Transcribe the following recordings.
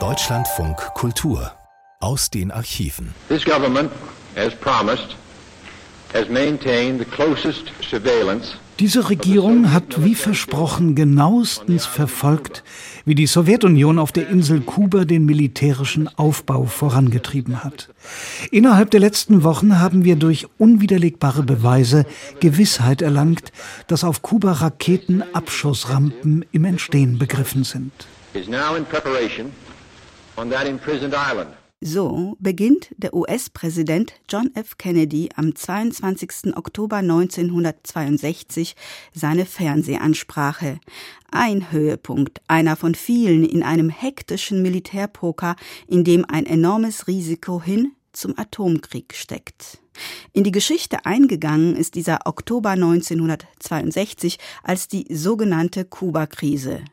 Deutschlandfunk Kultur aus den Archiven. This government, as promised, has maintained the closest surveillance diese Regierung hat wie versprochen genauestens verfolgt, wie die Sowjetunion auf der Insel Kuba den militärischen Aufbau vorangetrieben hat. Innerhalb der letzten Wochen haben wir durch unwiderlegbare Beweise Gewissheit erlangt, dass auf Kuba Raketenabschussrampen im Entstehen begriffen sind. is now in preparation on that imprisoned island. So beginnt der US-Präsident John F. Kennedy am 22. Oktober 1962 seine Fernsehansprache. Ein Höhepunkt, einer von vielen in einem hektischen Militärpoker, in dem ein enormes Risiko hin zum Atomkrieg steckt. In die Geschichte eingegangen ist dieser Oktober 1962 als die sogenannte Kuba-Krise.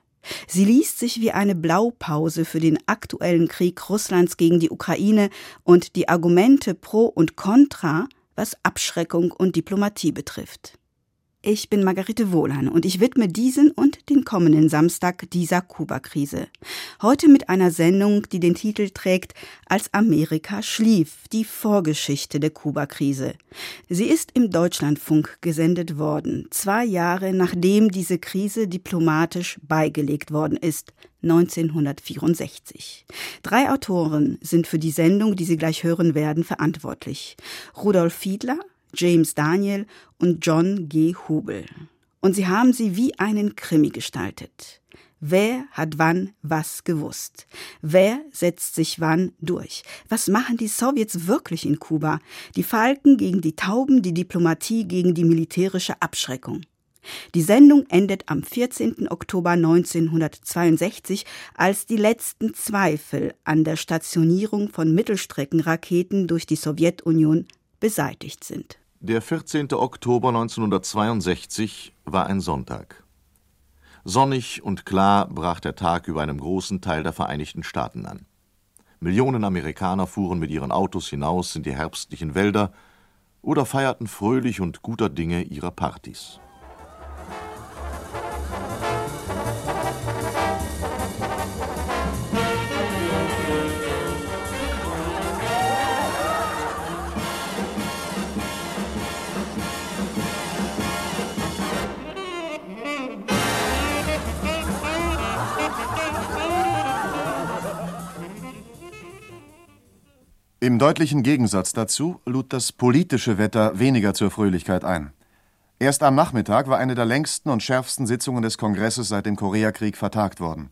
Sie liest sich wie eine Blaupause für den aktuellen Krieg Russlands gegen die Ukraine und die Argumente pro und contra, was Abschreckung und Diplomatie betrifft. Ich bin Margarete Wohlan und ich widme diesen und den kommenden Samstag dieser Kuba-Krise. Heute mit einer Sendung, die den Titel trägt Als Amerika schlief, die Vorgeschichte der Kuba-Krise. Sie ist im Deutschlandfunk gesendet worden, zwei Jahre nachdem diese Krise diplomatisch beigelegt worden ist, 1964. Drei Autoren sind für die Sendung, die Sie gleich hören werden, verantwortlich. Rudolf Fiedler, James Daniel und John G. Hubel. Und sie haben sie wie einen Krimi gestaltet. Wer hat wann was gewusst? Wer setzt sich wann durch? Was machen die Sowjets wirklich in Kuba? Die Falken gegen die Tauben, die Diplomatie gegen die militärische Abschreckung. Die Sendung endet am 14. Oktober 1962, als die letzten Zweifel an der Stationierung von Mittelstreckenraketen durch die Sowjetunion beseitigt sind. Der 14. Oktober 1962 war ein Sonntag. Sonnig und klar brach der Tag über einem großen Teil der Vereinigten Staaten an. Millionen Amerikaner fuhren mit ihren Autos hinaus in die herbstlichen Wälder oder feierten fröhlich und guter Dinge ihre Partys. Im deutlichen Gegensatz dazu lud das politische Wetter weniger zur Fröhlichkeit ein. Erst am Nachmittag war eine der längsten und schärfsten Sitzungen des Kongresses seit dem Koreakrieg vertagt worden.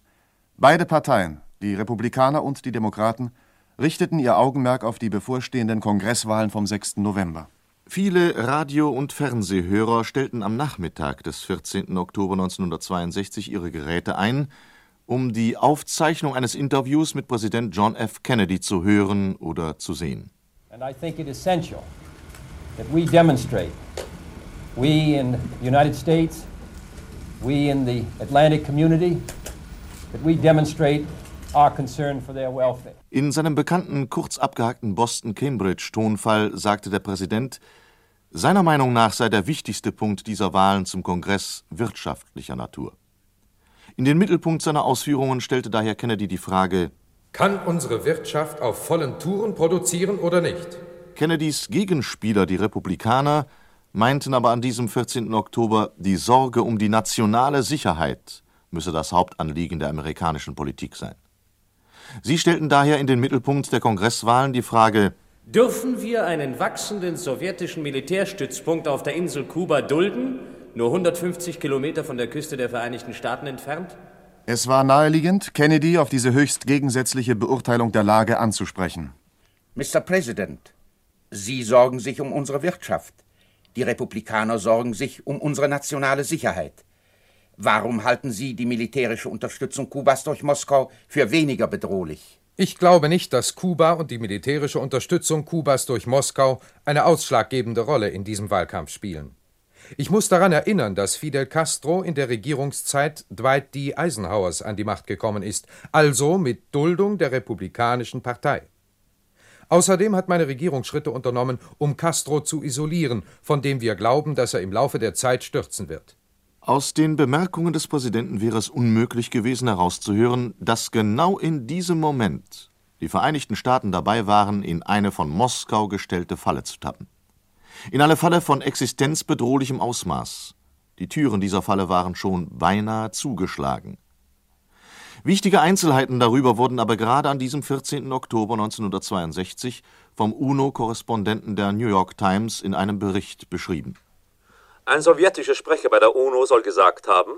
Beide Parteien, die Republikaner und die Demokraten, richteten ihr Augenmerk auf die bevorstehenden Kongresswahlen vom 6. November. Viele Radio- und Fernsehhörer stellten am Nachmittag des 14. Oktober 1962 ihre Geräte ein, um die Aufzeichnung eines Interviews mit Präsident John F. Kennedy zu hören oder zu sehen. And I think it essential that we demonstrate, we in the United States, we in the Atlantic community, that we demonstrate our concern for their welfare. In seinem bekannten, kurz abgehackten Boston-Cambridge-Tonfall sagte der Präsident, seiner Meinung nach sei der wichtigste Punkt dieser Wahlen zum Kongress wirtschaftlicher Natur. In den Mittelpunkt seiner Ausführungen stellte daher Kennedy die Frage, kann unsere Wirtschaft auf vollen Touren produzieren oder nicht? Kennedys Gegenspieler, die Republikaner, meinten aber an diesem 14. Oktober, die Sorge um die nationale Sicherheit müsse das Hauptanliegen der amerikanischen Politik sein. Sie stellten daher in den Mittelpunkt der Kongresswahlen die Frage, Dürfen wir einen wachsenden sowjetischen Militärstützpunkt auf der Insel Kuba dulden, nur 150 Kilometer von der Küste der Vereinigten Staaten entfernt? Es war naheliegend, Kennedy auf diese höchst gegensätzliche Beurteilung der Lage anzusprechen. Mr. President, Sie sorgen sich um unsere Wirtschaft. Die Republikaner sorgen sich um unsere nationale Sicherheit. Warum halten Sie die militärische Unterstützung Kubas durch Moskau für weniger bedrohlich? Ich glaube nicht, dass Kuba und die militärische Unterstützung Kubas durch Moskau eine ausschlaggebende Rolle in diesem Wahlkampf spielen. Ich muss daran erinnern, dass Fidel Castro in der Regierungszeit Dwight D. Eisenhowers an die Macht gekommen ist, also mit Duldung der Republikanischen Partei. Außerdem hat meine Regierung Schritte unternommen, um Castro zu isolieren, von dem wir glauben, dass er im Laufe der Zeit stürzen wird. Aus den Bemerkungen des Präsidenten wäre es unmöglich gewesen herauszuhören, dass genau in diesem Moment die Vereinigten Staaten dabei waren, in eine von Moskau gestellte Falle zu tappen. In eine Falle von existenzbedrohlichem Ausmaß. Die Türen dieser Falle waren schon beinahe zugeschlagen. Wichtige Einzelheiten darüber wurden aber gerade an diesem 14. Oktober 1962 vom UNO-Korrespondenten der New York Times in einem Bericht beschrieben. Ein sowjetischer Sprecher bei der UNO soll gesagt haben,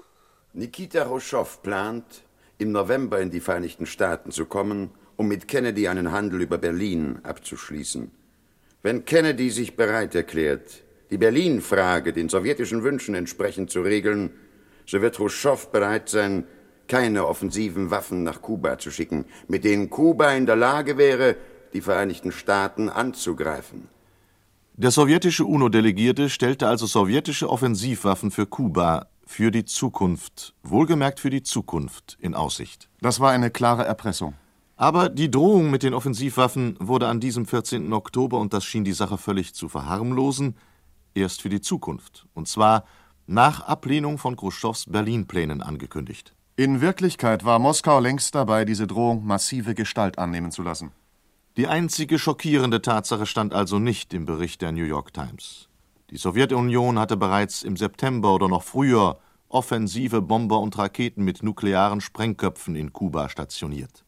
Nikita Khrushchev plant, im November in die Vereinigten Staaten zu kommen, um mit Kennedy einen Handel über Berlin abzuschließen. Wenn Kennedy sich bereit erklärt, die Berlin-Frage den sowjetischen Wünschen entsprechend zu regeln, so wird Khrushchev bereit sein, keine offensiven Waffen nach Kuba zu schicken, mit denen Kuba in der Lage wäre, die Vereinigten Staaten anzugreifen. Der sowjetische UNO-Delegierte stellte also sowjetische Offensivwaffen für Kuba für die Zukunft, wohlgemerkt für die Zukunft, in Aussicht. Das war eine klare Erpressung. Aber die Drohung mit den Offensivwaffen wurde an diesem 14. Oktober, und das schien die Sache völlig zu verharmlosen, erst für die Zukunft. Und zwar nach Ablehnung von Khrushchevs Berlin-Plänen angekündigt. In Wirklichkeit war Moskau längst dabei, diese Drohung massive Gestalt annehmen zu lassen. Die einzige schockierende Tatsache stand also nicht im Bericht der New York Times. Die Sowjetunion hatte bereits im September oder noch früher offensive Bomber und Raketen mit nuklearen Sprengköpfen in Kuba stationiert.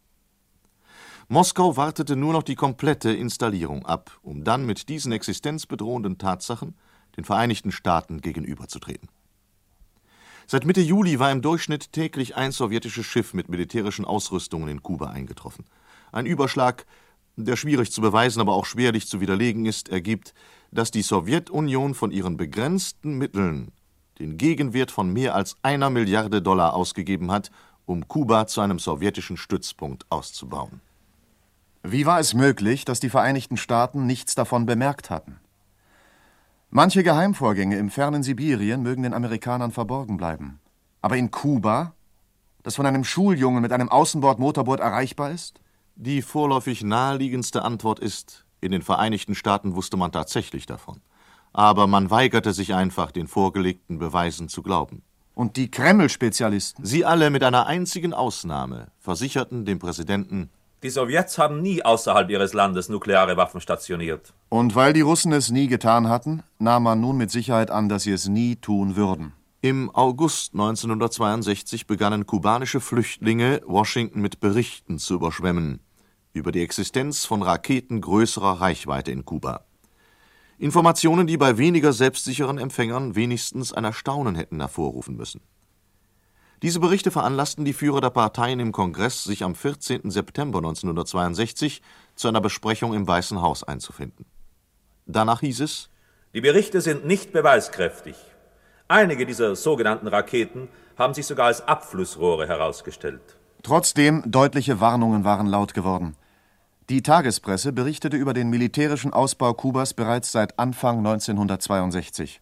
Moskau wartete nur noch die komplette Installierung ab, um dann mit diesen existenzbedrohenden Tatsachen den Vereinigten Staaten gegenüberzutreten. Seit Mitte Juli war im Durchschnitt täglich ein sowjetisches Schiff mit militärischen Ausrüstungen in Kuba eingetroffen. Ein Überschlag, der schwierig zu beweisen, aber auch schwerlich zu widerlegen ist, ergibt, dass die Sowjetunion von ihren begrenzten Mitteln den Gegenwert von mehr als einer Milliarde Dollar ausgegeben hat, um Kuba zu einem sowjetischen Stützpunkt auszubauen. Wie war es möglich, dass die Vereinigten Staaten nichts davon bemerkt hatten? Manche Geheimvorgänge im fernen Sibirien mögen den Amerikanern verborgen bleiben. Aber in Kuba, das von einem Schuljungen mit einem Außenbordmotorboot erreichbar ist? Die vorläufig naheliegendste Antwort ist, in den Vereinigten Staaten wusste man tatsächlich davon. Aber man weigerte sich einfach, den vorgelegten Beweisen zu glauben. Und die Kreml-Spezialisten? Sie alle mit einer einzigen Ausnahme versicherten dem Präsidenten, die Sowjets haben nie außerhalb ihres Landes nukleare Waffen stationiert. Und weil die Russen es nie getan hatten, nahm man nun mit Sicherheit an, dass sie es nie tun würden. Im August 1962 begannen kubanische Flüchtlinge, Washington mit Berichten zu überschwemmen über die Existenz von Raketen größerer Reichweite in Kuba. Informationen, die bei weniger selbstsicheren Empfängern wenigstens ein Erstaunen hätten hervorrufen müssen. Diese Berichte veranlassten die Führer der Parteien im Kongress, sich am 14. September 1962 zu einer Besprechung im Weißen Haus einzufinden. Danach hieß es Die Berichte sind nicht beweiskräftig. Einige dieser sogenannten Raketen haben sich sogar als Abflussrohre herausgestellt. Trotzdem, deutliche Warnungen waren laut geworden. Die Tagespresse berichtete über den militärischen Ausbau Kubas bereits seit Anfang 1962.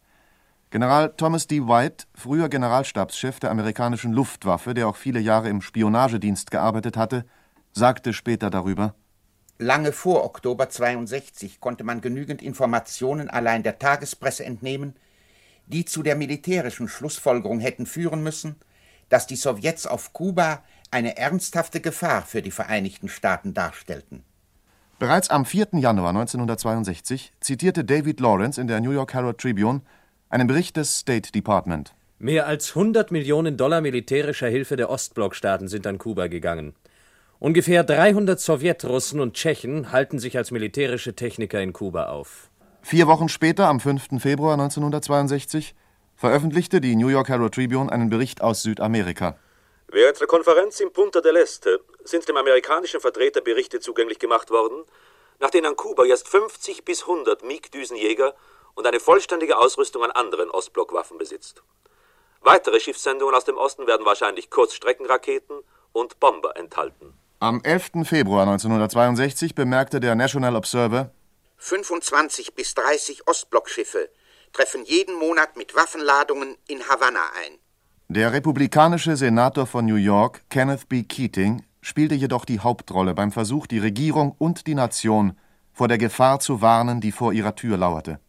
General Thomas D. White, früher Generalstabschef der amerikanischen Luftwaffe, der auch viele Jahre im Spionagedienst gearbeitet hatte, sagte später darüber Lange vor Oktober 62 konnte man genügend Informationen allein der Tagespresse entnehmen, die zu der militärischen Schlussfolgerung hätten führen müssen, dass die Sowjets auf Kuba eine ernsthafte Gefahr für die Vereinigten Staaten darstellten. Bereits am 4. Januar 1962 zitierte David Lawrence in der New York Herald Tribune einen Bericht des State Department. Mehr als 100 Millionen Dollar militärischer Hilfe der Ostblockstaaten sind an Kuba gegangen. Ungefähr 300 Sowjetrussen und Tschechen halten sich als militärische Techniker in Kuba auf. Vier Wochen später, am 5. Februar 1962, veröffentlichte die New York Herald Tribune einen Bericht aus Südamerika. Während der Konferenz im Punta del Este sind dem amerikanischen Vertreter Berichte zugänglich gemacht worden, nach denen an Kuba erst 50 bis 100 MiG-Düsenjäger und eine vollständige Ausrüstung an anderen Ostblockwaffen besitzt. Weitere Schiffssendungen aus dem Osten werden wahrscheinlich Kurzstreckenraketen und Bomber enthalten. Am 11. Februar 1962 bemerkte der National Observer, 25 bis 30 Ostblockschiffe treffen jeden Monat mit Waffenladungen in Havanna ein. Der republikanische Senator von New York, Kenneth B. Keating, spielte jedoch die Hauptrolle beim Versuch, die Regierung und die Nation vor der Gefahr zu warnen, die vor ihrer Tür lauerte.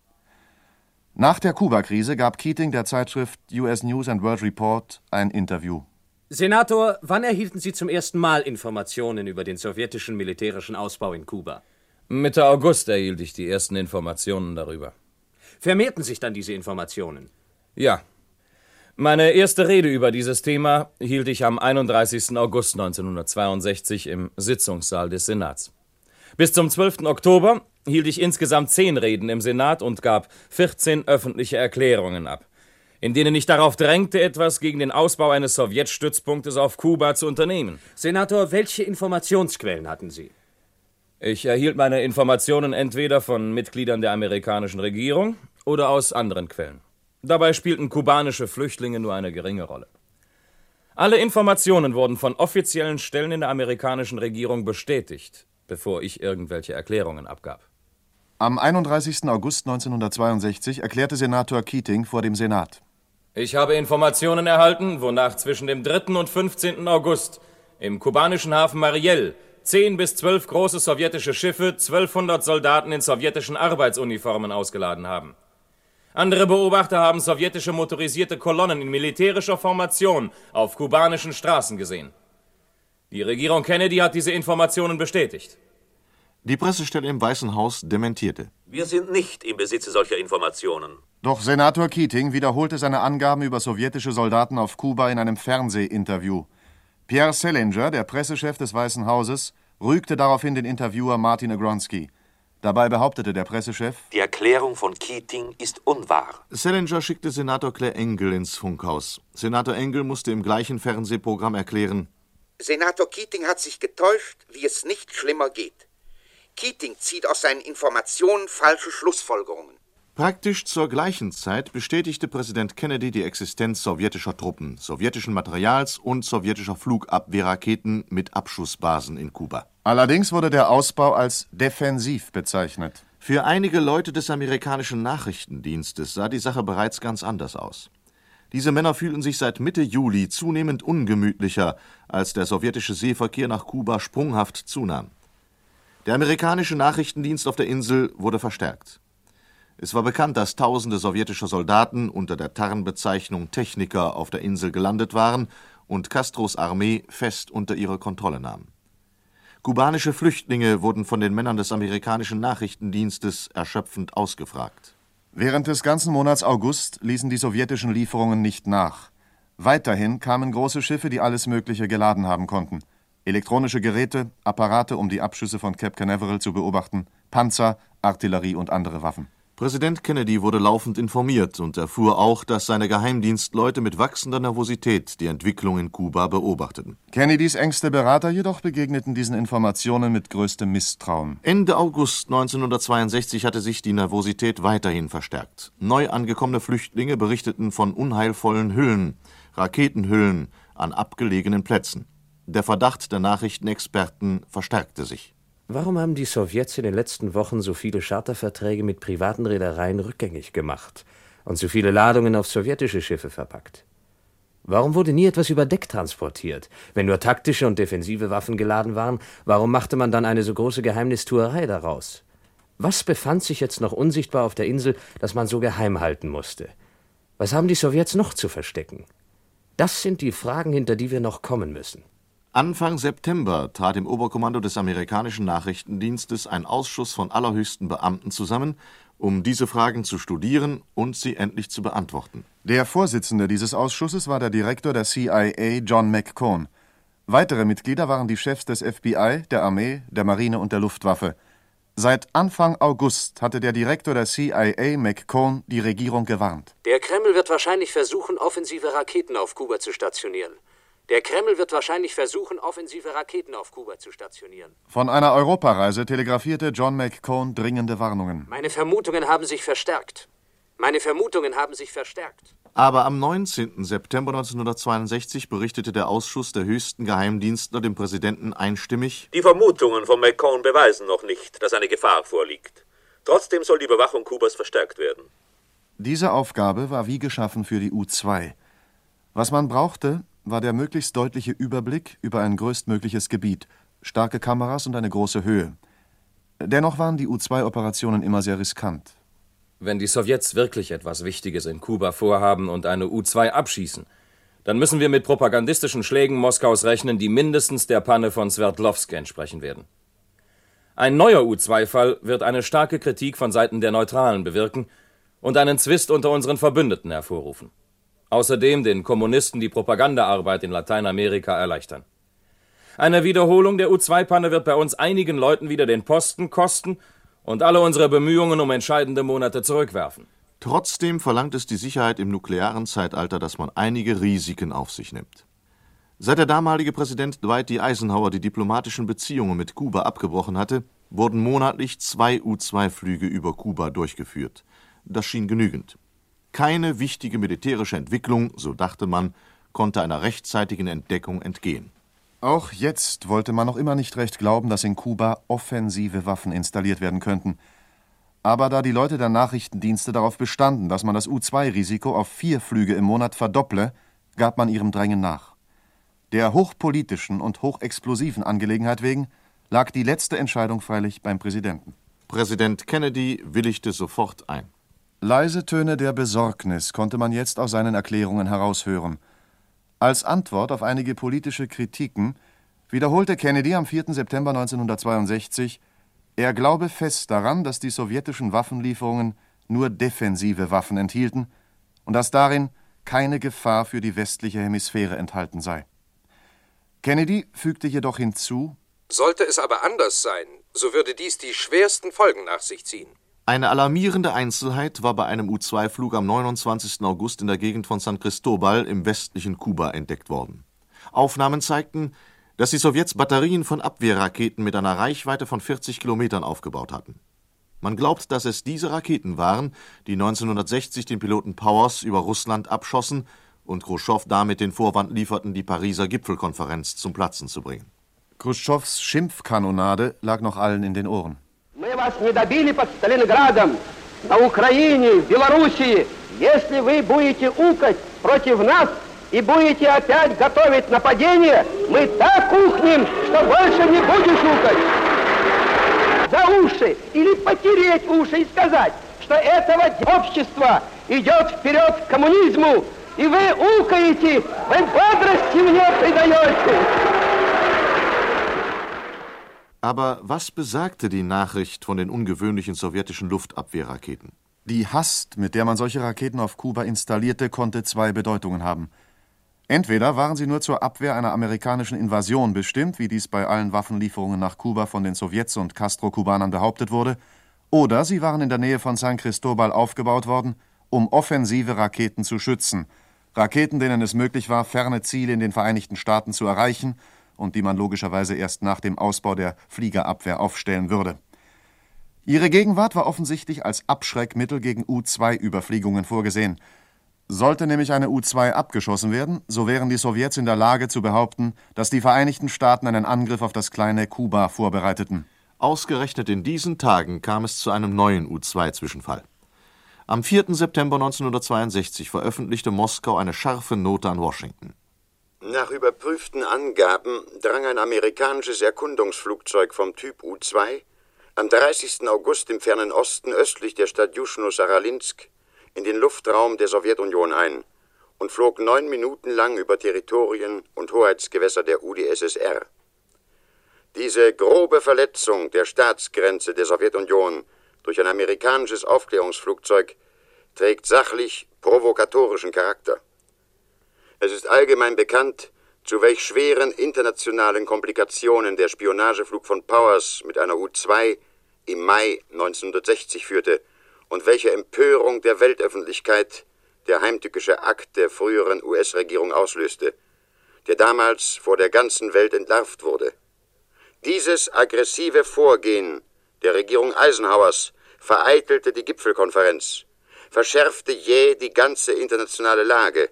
Nach der Kuba-Krise gab Keating der Zeitschrift US News and World Report ein Interview. Senator, wann erhielten Sie zum ersten Mal Informationen über den sowjetischen militärischen Ausbau in Kuba? Mitte August erhielt ich die ersten Informationen darüber. Vermehrten sich dann diese Informationen? Ja. Meine erste Rede über dieses Thema hielt ich am 31. August 1962 im Sitzungssaal des Senats. Bis zum 12. Oktober hielt ich insgesamt zehn Reden im Senat und gab 14 öffentliche Erklärungen ab, in denen ich darauf drängte, etwas gegen den Ausbau eines Sowjetstützpunktes auf Kuba zu unternehmen. Senator, welche Informationsquellen hatten Sie? Ich erhielt meine Informationen entweder von Mitgliedern der amerikanischen Regierung oder aus anderen Quellen. Dabei spielten kubanische Flüchtlinge nur eine geringe Rolle. Alle Informationen wurden von offiziellen Stellen in der amerikanischen Regierung bestätigt, bevor ich irgendwelche Erklärungen abgab. Am 31. August 1962 erklärte Senator Keating vor dem Senat. Ich habe Informationen erhalten, wonach zwischen dem 3. und 15. August im kubanischen Hafen Mariel zehn bis zwölf große sowjetische Schiffe 1200 Soldaten in sowjetischen Arbeitsuniformen ausgeladen haben. Andere Beobachter haben sowjetische motorisierte Kolonnen in militärischer Formation auf kubanischen Straßen gesehen. Die Regierung Kennedy hat diese Informationen bestätigt. Die Pressestelle im Weißen Haus dementierte. Wir sind nicht im Besitze solcher Informationen. Doch Senator Keating wiederholte seine Angaben über sowjetische Soldaten auf Kuba in einem Fernsehinterview. Pierre Selinger, der Pressechef des Weißen Hauses, rügte daraufhin den Interviewer Martin Agronsky. Dabei behauptete der Pressechef, die Erklärung von Keating ist unwahr. Selinger schickte Senator Claire Engel ins Funkhaus. Senator Engel musste im gleichen Fernsehprogramm erklären, Senator Keating hat sich getäuscht, wie es nicht schlimmer geht. Keating zieht aus seinen Informationen falsche Schlussfolgerungen. Praktisch zur gleichen Zeit bestätigte Präsident Kennedy die Existenz sowjetischer Truppen, sowjetischen Materials und sowjetischer Flugabwehrraketen mit Abschussbasen in Kuba. Allerdings wurde der Ausbau als defensiv bezeichnet. Für einige Leute des amerikanischen Nachrichtendienstes sah die Sache bereits ganz anders aus. Diese Männer fühlten sich seit Mitte Juli zunehmend ungemütlicher, als der sowjetische Seeverkehr nach Kuba sprunghaft zunahm. Der amerikanische Nachrichtendienst auf der Insel wurde verstärkt. Es war bekannt, dass tausende sowjetische Soldaten unter der Tarnbezeichnung Techniker auf der Insel gelandet waren und Castros Armee fest unter ihre Kontrolle nahm. Kubanische Flüchtlinge wurden von den Männern des amerikanischen Nachrichtendienstes erschöpfend ausgefragt. Während des ganzen Monats August ließen die sowjetischen Lieferungen nicht nach. Weiterhin kamen große Schiffe, die alles Mögliche geladen haben konnten. Elektronische Geräte, Apparate, um die Abschüsse von Cape Canaveral zu beobachten, Panzer, Artillerie und andere Waffen. Präsident Kennedy wurde laufend informiert und erfuhr auch, dass seine Geheimdienstleute mit wachsender Nervosität die Entwicklung in Kuba beobachteten. Kennedys engste Berater jedoch begegneten diesen Informationen mit größtem Misstrauen. Ende August 1962 hatte sich die Nervosität weiterhin verstärkt. Neu angekommene Flüchtlinge berichteten von unheilvollen Hüllen, Raketenhüllen an abgelegenen Plätzen. Der Verdacht der Nachrichtenexperten verstärkte sich. Warum haben die Sowjets in den letzten Wochen so viele Charterverträge mit privaten Reedereien rückgängig gemacht und so viele Ladungen auf sowjetische Schiffe verpackt? Warum wurde nie etwas über Deck transportiert? Wenn nur taktische und defensive Waffen geladen waren, warum machte man dann eine so große Geheimnistuerei daraus? Was befand sich jetzt noch unsichtbar auf der Insel, das man so geheim halten musste? Was haben die Sowjets noch zu verstecken? Das sind die Fragen, hinter die wir noch kommen müssen. Anfang September trat im Oberkommando des amerikanischen Nachrichtendienstes ein Ausschuss von allerhöchsten Beamten zusammen, um diese Fragen zu studieren und sie endlich zu beantworten. Der Vorsitzende dieses Ausschusses war der Direktor der CIA, John McCone. Weitere Mitglieder waren die Chefs des FBI, der Armee, der Marine und der Luftwaffe. Seit Anfang August hatte der Direktor der CIA, McCone, die Regierung gewarnt. Der Kreml wird wahrscheinlich versuchen, offensive Raketen auf Kuba zu stationieren. Der Kreml wird wahrscheinlich versuchen, offensive Raketen auf Kuba zu stationieren. Von einer Europareise telegrafierte John McCone dringende Warnungen. Meine Vermutungen haben sich verstärkt. Meine Vermutungen haben sich verstärkt. Aber am 19. September 1962 berichtete der Ausschuss der höchsten Geheimdienstler dem Präsidenten einstimmig: Die Vermutungen von McCone beweisen noch nicht, dass eine Gefahr vorliegt. Trotzdem soll die Überwachung Kubas verstärkt werden. Diese Aufgabe war wie geschaffen für die U-2. Was man brauchte, war der möglichst deutliche Überblick über ein größtmögliches Gebiet, starke Kameras und eine große Höhe. Dennoch waren die U-2-Operationen immer sehr riskant. Wenn die Sowjets wirklich etwas Wichtiges in Kuba vorhaben und eine U-2 abschießen, dann müssen wir mit propagandistischen Schlägen Moskaus rechnen, die mindestens der Panne von Sverdlovsk entsprechen werden. Ein neuer U-2-Fall wird eine starke Kritik von Seiten der Neutralen bewirken und einen Zwist unter unseren Verbündeten hervorrufen. Außerdem den Kommunisten die Propagandaarbeit in Lateinamerika erleichtern. Eine Wiederholung der U-2-Panne wird bei uns einigen Leuten wieder den Posten kosten und alle unsere Bemühungen um entscheidende Monate zurückwerfen. Trotzdem verlangt es die Sicherheit im nuklearen Zeitalter, dass man einige Risiken auf sich nimmt. Seit der damalige Präsident Dwight D. Eisenhower die diplomatischen Beziehungen mit Kuba abgebrochen hatte, wurden monatlich zwei U-2-Flüge über Kuba durchgeführt. Das schien genügend. Keine wichtige militärische Entwicklung, so dachte man, konnte einer rechtzeitigen Entdeckung entgehen. Auch jetzt wollte man noch immer nicht recht glauben, dass in Kuba offensive Waffen installiert werden könnten. Aber da die Leute der Nachrichtendienste darauf bestanden, dass man das U-2-Risiko auf vier Flüge im Monat verdopple, gab man ihrem Drängen nach. Der hochpolitischen und hochexplosiven Angelegenheit wegen lag die letzte Entscheidung freilich beim Präsidenten. Präsident Kennedy willigte sofort ein. Leise Töne der Besorgnis konnte man jetzt aus seinen Erklärungen heraushören. Als Antwort auf einige politische Kritiken wiederholte Kennedy am 4. September 1962, er glaube fest daran, dass die sowjetischen Waffenlieferungen nur defensive Waffen enthielten und dass darin keine Gefahr für die westliche Hemisphäre enthalten sei. Kennedy fügte jedoch hinzu, sollte es aber anders sein, so würde dies die schwersten Folgen nach sich ziehen. Eine alarmierende Einzelheit war bei einem U-2-Flug am 29. August in der Gegend von San Cristobal im westlichen Kuba entdeckt worden. Aufnahmen zeigten, dass die Sowjets Batterien von Abwehrraketen mit einer Reichweite von 40 Kilometern aufgebaut hatten. Man glaubt, dass es diese Raketen waren, die 1960 den Piloten Powers über Russland abschossen und Khrushchev damit den Vorwand lieferten, die Pariser Gipfelkonferenz zum Platzen zu bringen. Khrushchevs Schimpfkanonade lag noch allen in den Ohren. Мы вас не добили под Сталинградом, на Украине, в Белоруссии. Если вы будете укать против нас и будете опять готовить нападение, мы так ухнем, что больше не будешь укать. За уши или потереть уши и сказать, что этого общества идет вперед к коммунизму, и вы укаете, вы бодрости мне придаете. Aber was besagte die Nachricht von den ungewöhnlichen sowjetischen Luftabwehrraketen? Die Hast, mit der man solche Raketen auf Kuba installierte, konnte zwei Bedeutungen haben. Entweder waren sie nur zur Abwehr einer amerikanischen Invasion bestimmt, wie dies bei allen Waffenlieferungen nach Kuba von den Sowjets und Castro-Kubanern behauptet wurde, oder sie waren in der Nähe von San Cristobal aufgebaut worden, um offensive Raketen zu schützen – Raketen, denen es möglich war, ferne Ziele in den Vereinigten Staaten zu erreichen und die man logischerweise erst nach dem Ausbau der Fliegerabwehr aufstellen würde. Ihre Gegenwart war offensichtlich als Abschreckmittel gegen U-2-Überfliegungen vorgesehen. Sollte nämlich eine U-2 abgeschossen werden, so wären die Sowjets in der Lage zu behaupten, dass die Vereinigten Staaten einen Angriff auf das kleine Kuba vorbereiteten. Ausgerechnet in diesen Tagen kam es zu einem neuen U-2-Zwischenfall. Am 4. September 1962 veröffentlichte Moskau eine scharfe Note an Washington. Nach überprüften Angaben drang ein amerikanisches Erkundungsflugzeug vom Typ U-2 am 30. August im fernen Osten östlich der Stadt Juschno-Saralinsk in den Luftraum der Sowjetunion ein und flog neun Minuten lang über Territorien und Hoheitsgewässer der UdSSR. Diese grobe Verletzung der Staatsgrenze der Sowjetunion durch ein amerikanisches Aufklärungsflugzeug trägt sachlich provokatorischen Charakter. Es ist allgemein bekannt, zu welch schweren internationalen Komplikationen der Spionageflug von Powers mit einer U-2 im Mai 1960 führte und welche Empörung der Weltöffentlichkeit der heimtückische Akt der früheren US-Regierung auslöste, der damals vor der ganzen Welt entlarvt wurde. Dieses aggressive Vorgehen der Regierung Eisenhowers vereitelte die Gipfelkonferenz, verschärfte jäh die ganze internationale Lage,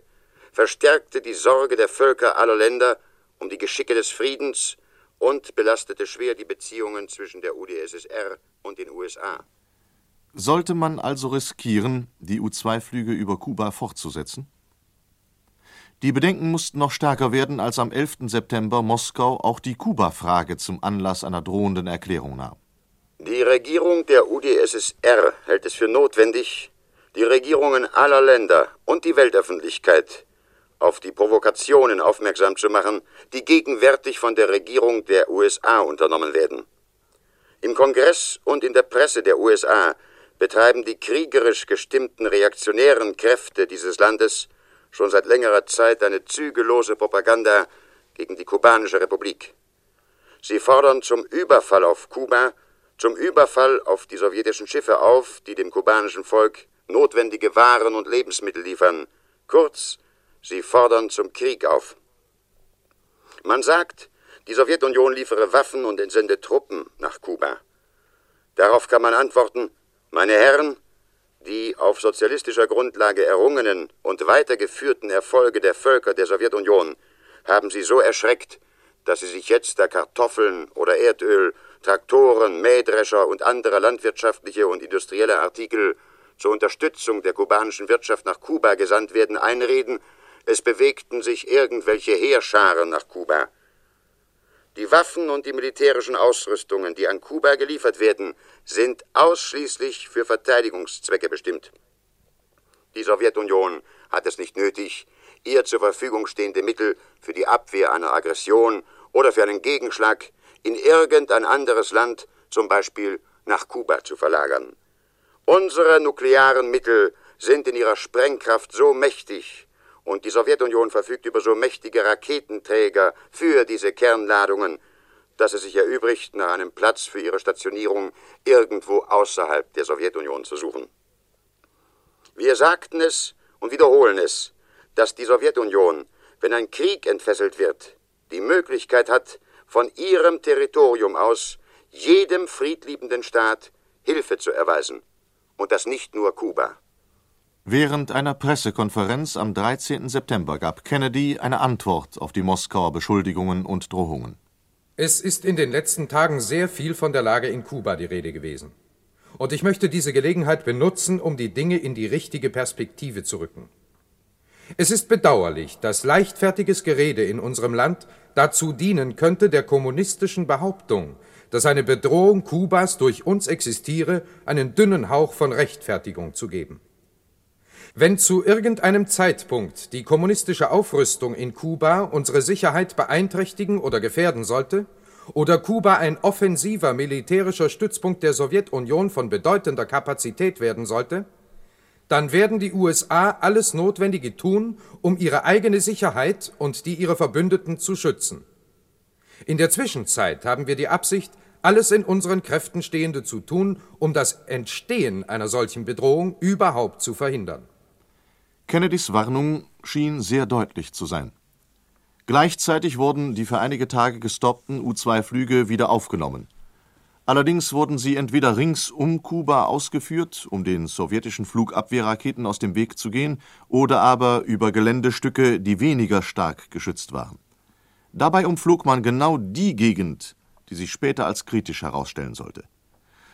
verstärkte die Sorge der Völker aller Länder um die Geschicke des Friedens und belastete schwer die Beziehungen zwischen der UdSSR und den USA. Sollte man also riskieren, die U-2-Flüge über Kuba fortzusetzen? Die Bedenken mussten noch stärker werden, als am 11. September Moskau auch die Kuba-Frage zum Anlass einer drohenden Erklärung nahm. Die Regierung der UdSSR hält es für notwendig, die Regierungen aller Länder und die Weltöffentlichkeit auf die Provokationen aufmerksam zu machen, die gegenwärtig von der Regierung der USA unternommen werden. Im Kongress und in der Presse der USA betreiben die kriegerisch gestimmten reaktionären Kräfte dieses Landes schon seit längerer Zeit eine zügellose Propaganda gegen die kubanische Republik. Sie fordern zum Überfall auf Kuba, zum Überfall auf die sowjetischen Schiffe auf, die dem kubanischen Volk notwendige Waren und Lebensmittel liefern. Kurz, sie fordern zum Krieg auf. Man sagt, die Sowjetunion liefere Waffen und entsende Truppen nach Kuba. Darauf kann man antworten, meine Herren, die auf sozialistischer Grundlage errungenen und weitergeführten Erfolge der Völker der Sowjetunion haben sie so erschreckt, dass sie sich jetzt der Kartoffeln oder Erdöl, Traktoren, Mähdrescher und anderer landwirtschaftliche und industrielle Artikel zur Unterstützung der kubanischen Wirtschaft nach Kuba gesandt werden, einreden, es bewegten sich irgendwelche Heerscharen nach Kuba. Die Waffen und die militärischen Ausrüstungen, die an Kuba geliefert werden, sind ausschließlich für Verteidigungszwecke bestimmt. Die Sowjetunion hat es nicht nötig, ihr zur Verfügung stehende Mittel für die Abwehr einer Aggression oder für einen Gegenschlag in irgendein anderes Land, zum Beispiel nach Kuba, zu verlagern. Unsere nuklearen Mittel sind in ihrer Sprengkraft so mächtig, und die Sowjetunion verfügt über so mächtige Raketenträger für diese Kernladungen, dass es sich erübrigt, nach einem Platz für ihre Stationierung irgendwo außerhalb der Sowjetunion zu suchen. Wir sagten es und wiederholen es, dass die Sowjetunion, wenn ein Krieg entfesselt wird, die Möglichkeit hat, von ihrem Territorium aus jedem friedliebenden Staat Hilfe zu erweisen. Und das nicht nur Kuba. Während einer Pressekonferenz am 13. September gab Kennedy eine Antwort auf die Moskauer Beschuldigungen und Drohungen. Es ist in den letzten Tagen sehr viel von der Lage in Kuba die Rede gewesen. Und ich möchte diese Gelegenheit benutzen, um die Dinge in die richtige Perspektive zu rücken. Es ist bedauerlich, dass leichtfertiges Gerede in unserem Land dazu dienen könnte, der kommunistischen Behauptung, dass eine Bedrohung Kubas durch uns existiere, einen dünnen Hauch von Rechtfertigung zu geben. Wenn zu irgendeinem Zeitpunkt die kommunistische Aufrüstung in Kuba unsere Sicherheit beeinträchtigen oder gefährden sollte, oder Kuba ein offensiver militärischer Stützpunkt der Sowjetunion von bedeutender Kapazität werden sollte, dann werden die USA alles Notwendige tun, um ihre eigene Sicherheit und die ihrer Verbündeten zu schützen. In der Zwischenzeit haben wir die Absicht, alles in unseren Kräften Stehende zu tun, um das Entstehen einer solchen Bedrohung überhaupt zu verhindern. Kennedys Warnung schien sehr deutlich zu sein. Gleichzeitig wurden die für einige Tage gestoppten U-2-Flüge wieder aufgenommen. Allerdings wurden sie entweder rings um Kuba ausgeführt, um den sowjetischen Flugabwehrraketen aus dem Weg zu gehen, oder aber über Geländestücke, die weniger stark geschützt waren. Dabei umflog man genau die Gegend, die sich später als kritisch herausstellen sollte.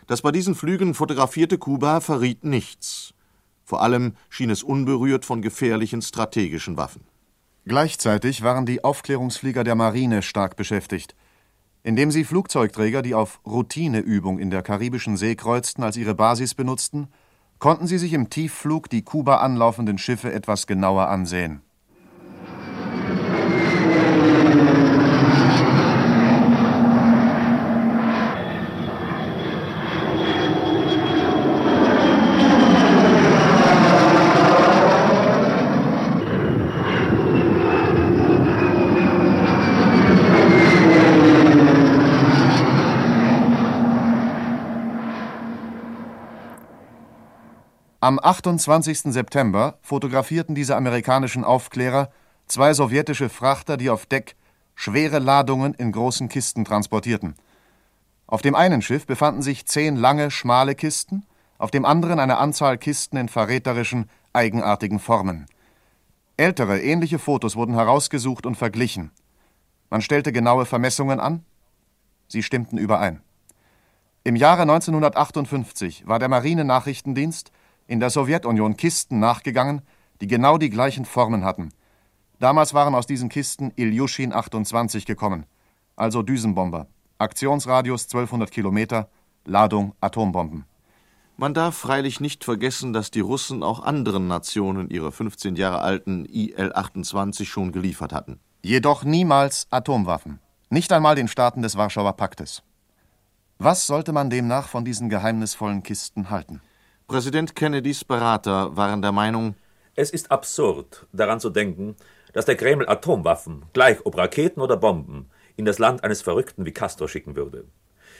Das bei diesen Flügen fotografierte Kuba verriet nichts. Vor allem schien es unberührt von gefährlichen strategischen Waffen. Gleichzeitig waren die Aufklärungsflieger der Marine stark beschäftigt indem sie Flugzeugträger, die auf Routineübung in der Karibischen See kreuzten, als ihre Basis benutzten, konnten sie sich im Tiefflug die Kuba anlaufenden Schiffe etwas genauer ansehen. Am 28. September fotografierten diese amerikanischen Aufklärer zwei sowjetische Frachter, die auf Deck schwere Ladungen in großen Kisten transportierten. Auf dem einen Schiff befanden sich zehn lange, schmale Kisten, auf dem anderen eine Anzahl Kisten in verräterischen, eigenartigen Formen. Ältere, ähnliche Fotos wurden herausgesucht und verglichen. Man stellte genaue Vermessungen an. Sie stimmten überein. Im Jahre 1958 war der Marinenachrichtendienst in der Sowjetunion Kisten nachgegangen, die genau die gleichen Formen hatten. Damals waren aus diesen Kisten Ilyushin 28 gekommen, also Düsenbomber. Aktionsradius 1200 Kilometer, Ladung Atombomben. Man darf freilich nicht vergessen, dass die Russen auch anderen Nationen ihre 15 Jahre alten IL-28 schon geliefert hatten. Jedoch niemals Atomwaffen. Nicht einmal den Staaten des Warschauer Paktes. Was sollte man demnach von diesen geheimnisvollen Kisten halten? Präsident Kennedys Berater waren der Meinung, es ist absurd, daran zu denken, dass der Kreml Atomwaffen, gleich ob Raketen oder Bomben, in das Land eines Verrückten wie Castro schicken würde.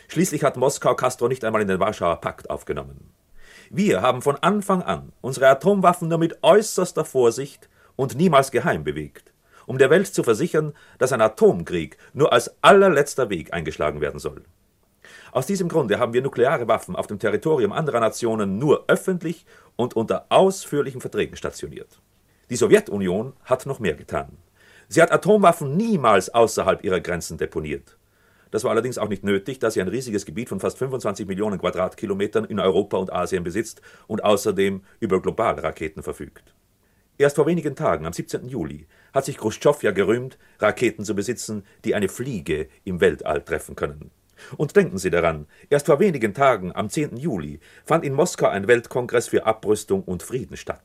Schließlich hat Moskau Castro nicht einmal in den Warschauer Pakt aufgenommen. Wir haben von Anfang an unsere Atomwaffen nur mit äußerster Vorsicht und niemals geheim bewegt, um der Welt zu versichern, dass ein Atomkrieg nur als allerletzter Weg eingeschlagen werden soll. Aus diesem Grunde haben wir nukleare Waffen auf dem Territorium anderer Nationen nur öffentlich und unter ausführlichen Verträgen stationiert. Die Sowjetunion hat noch mehr getan. Sie hat Atomwaffen niemals außerhalb ihrer Grenzen deponiert. Das war allerdings auch nicht nötig, da sie ein riesiges Gebiet von fast 25 Millionen Quadratkilometern in Europa und Asien besitzt und außerdem über globale Raketen verfügt. Erst vor wenigen Tagen, am 17. Juli, hat sich Khrushchev ja gerühmt, Raketen zu besitzen, die eine Fliege im Weltall treffen können. Und denken Sie daran, erst vor wenigen Tagen, am 10. Juli, fand in Moskau ein Weltkongress für Abrüstung und Frieden statt.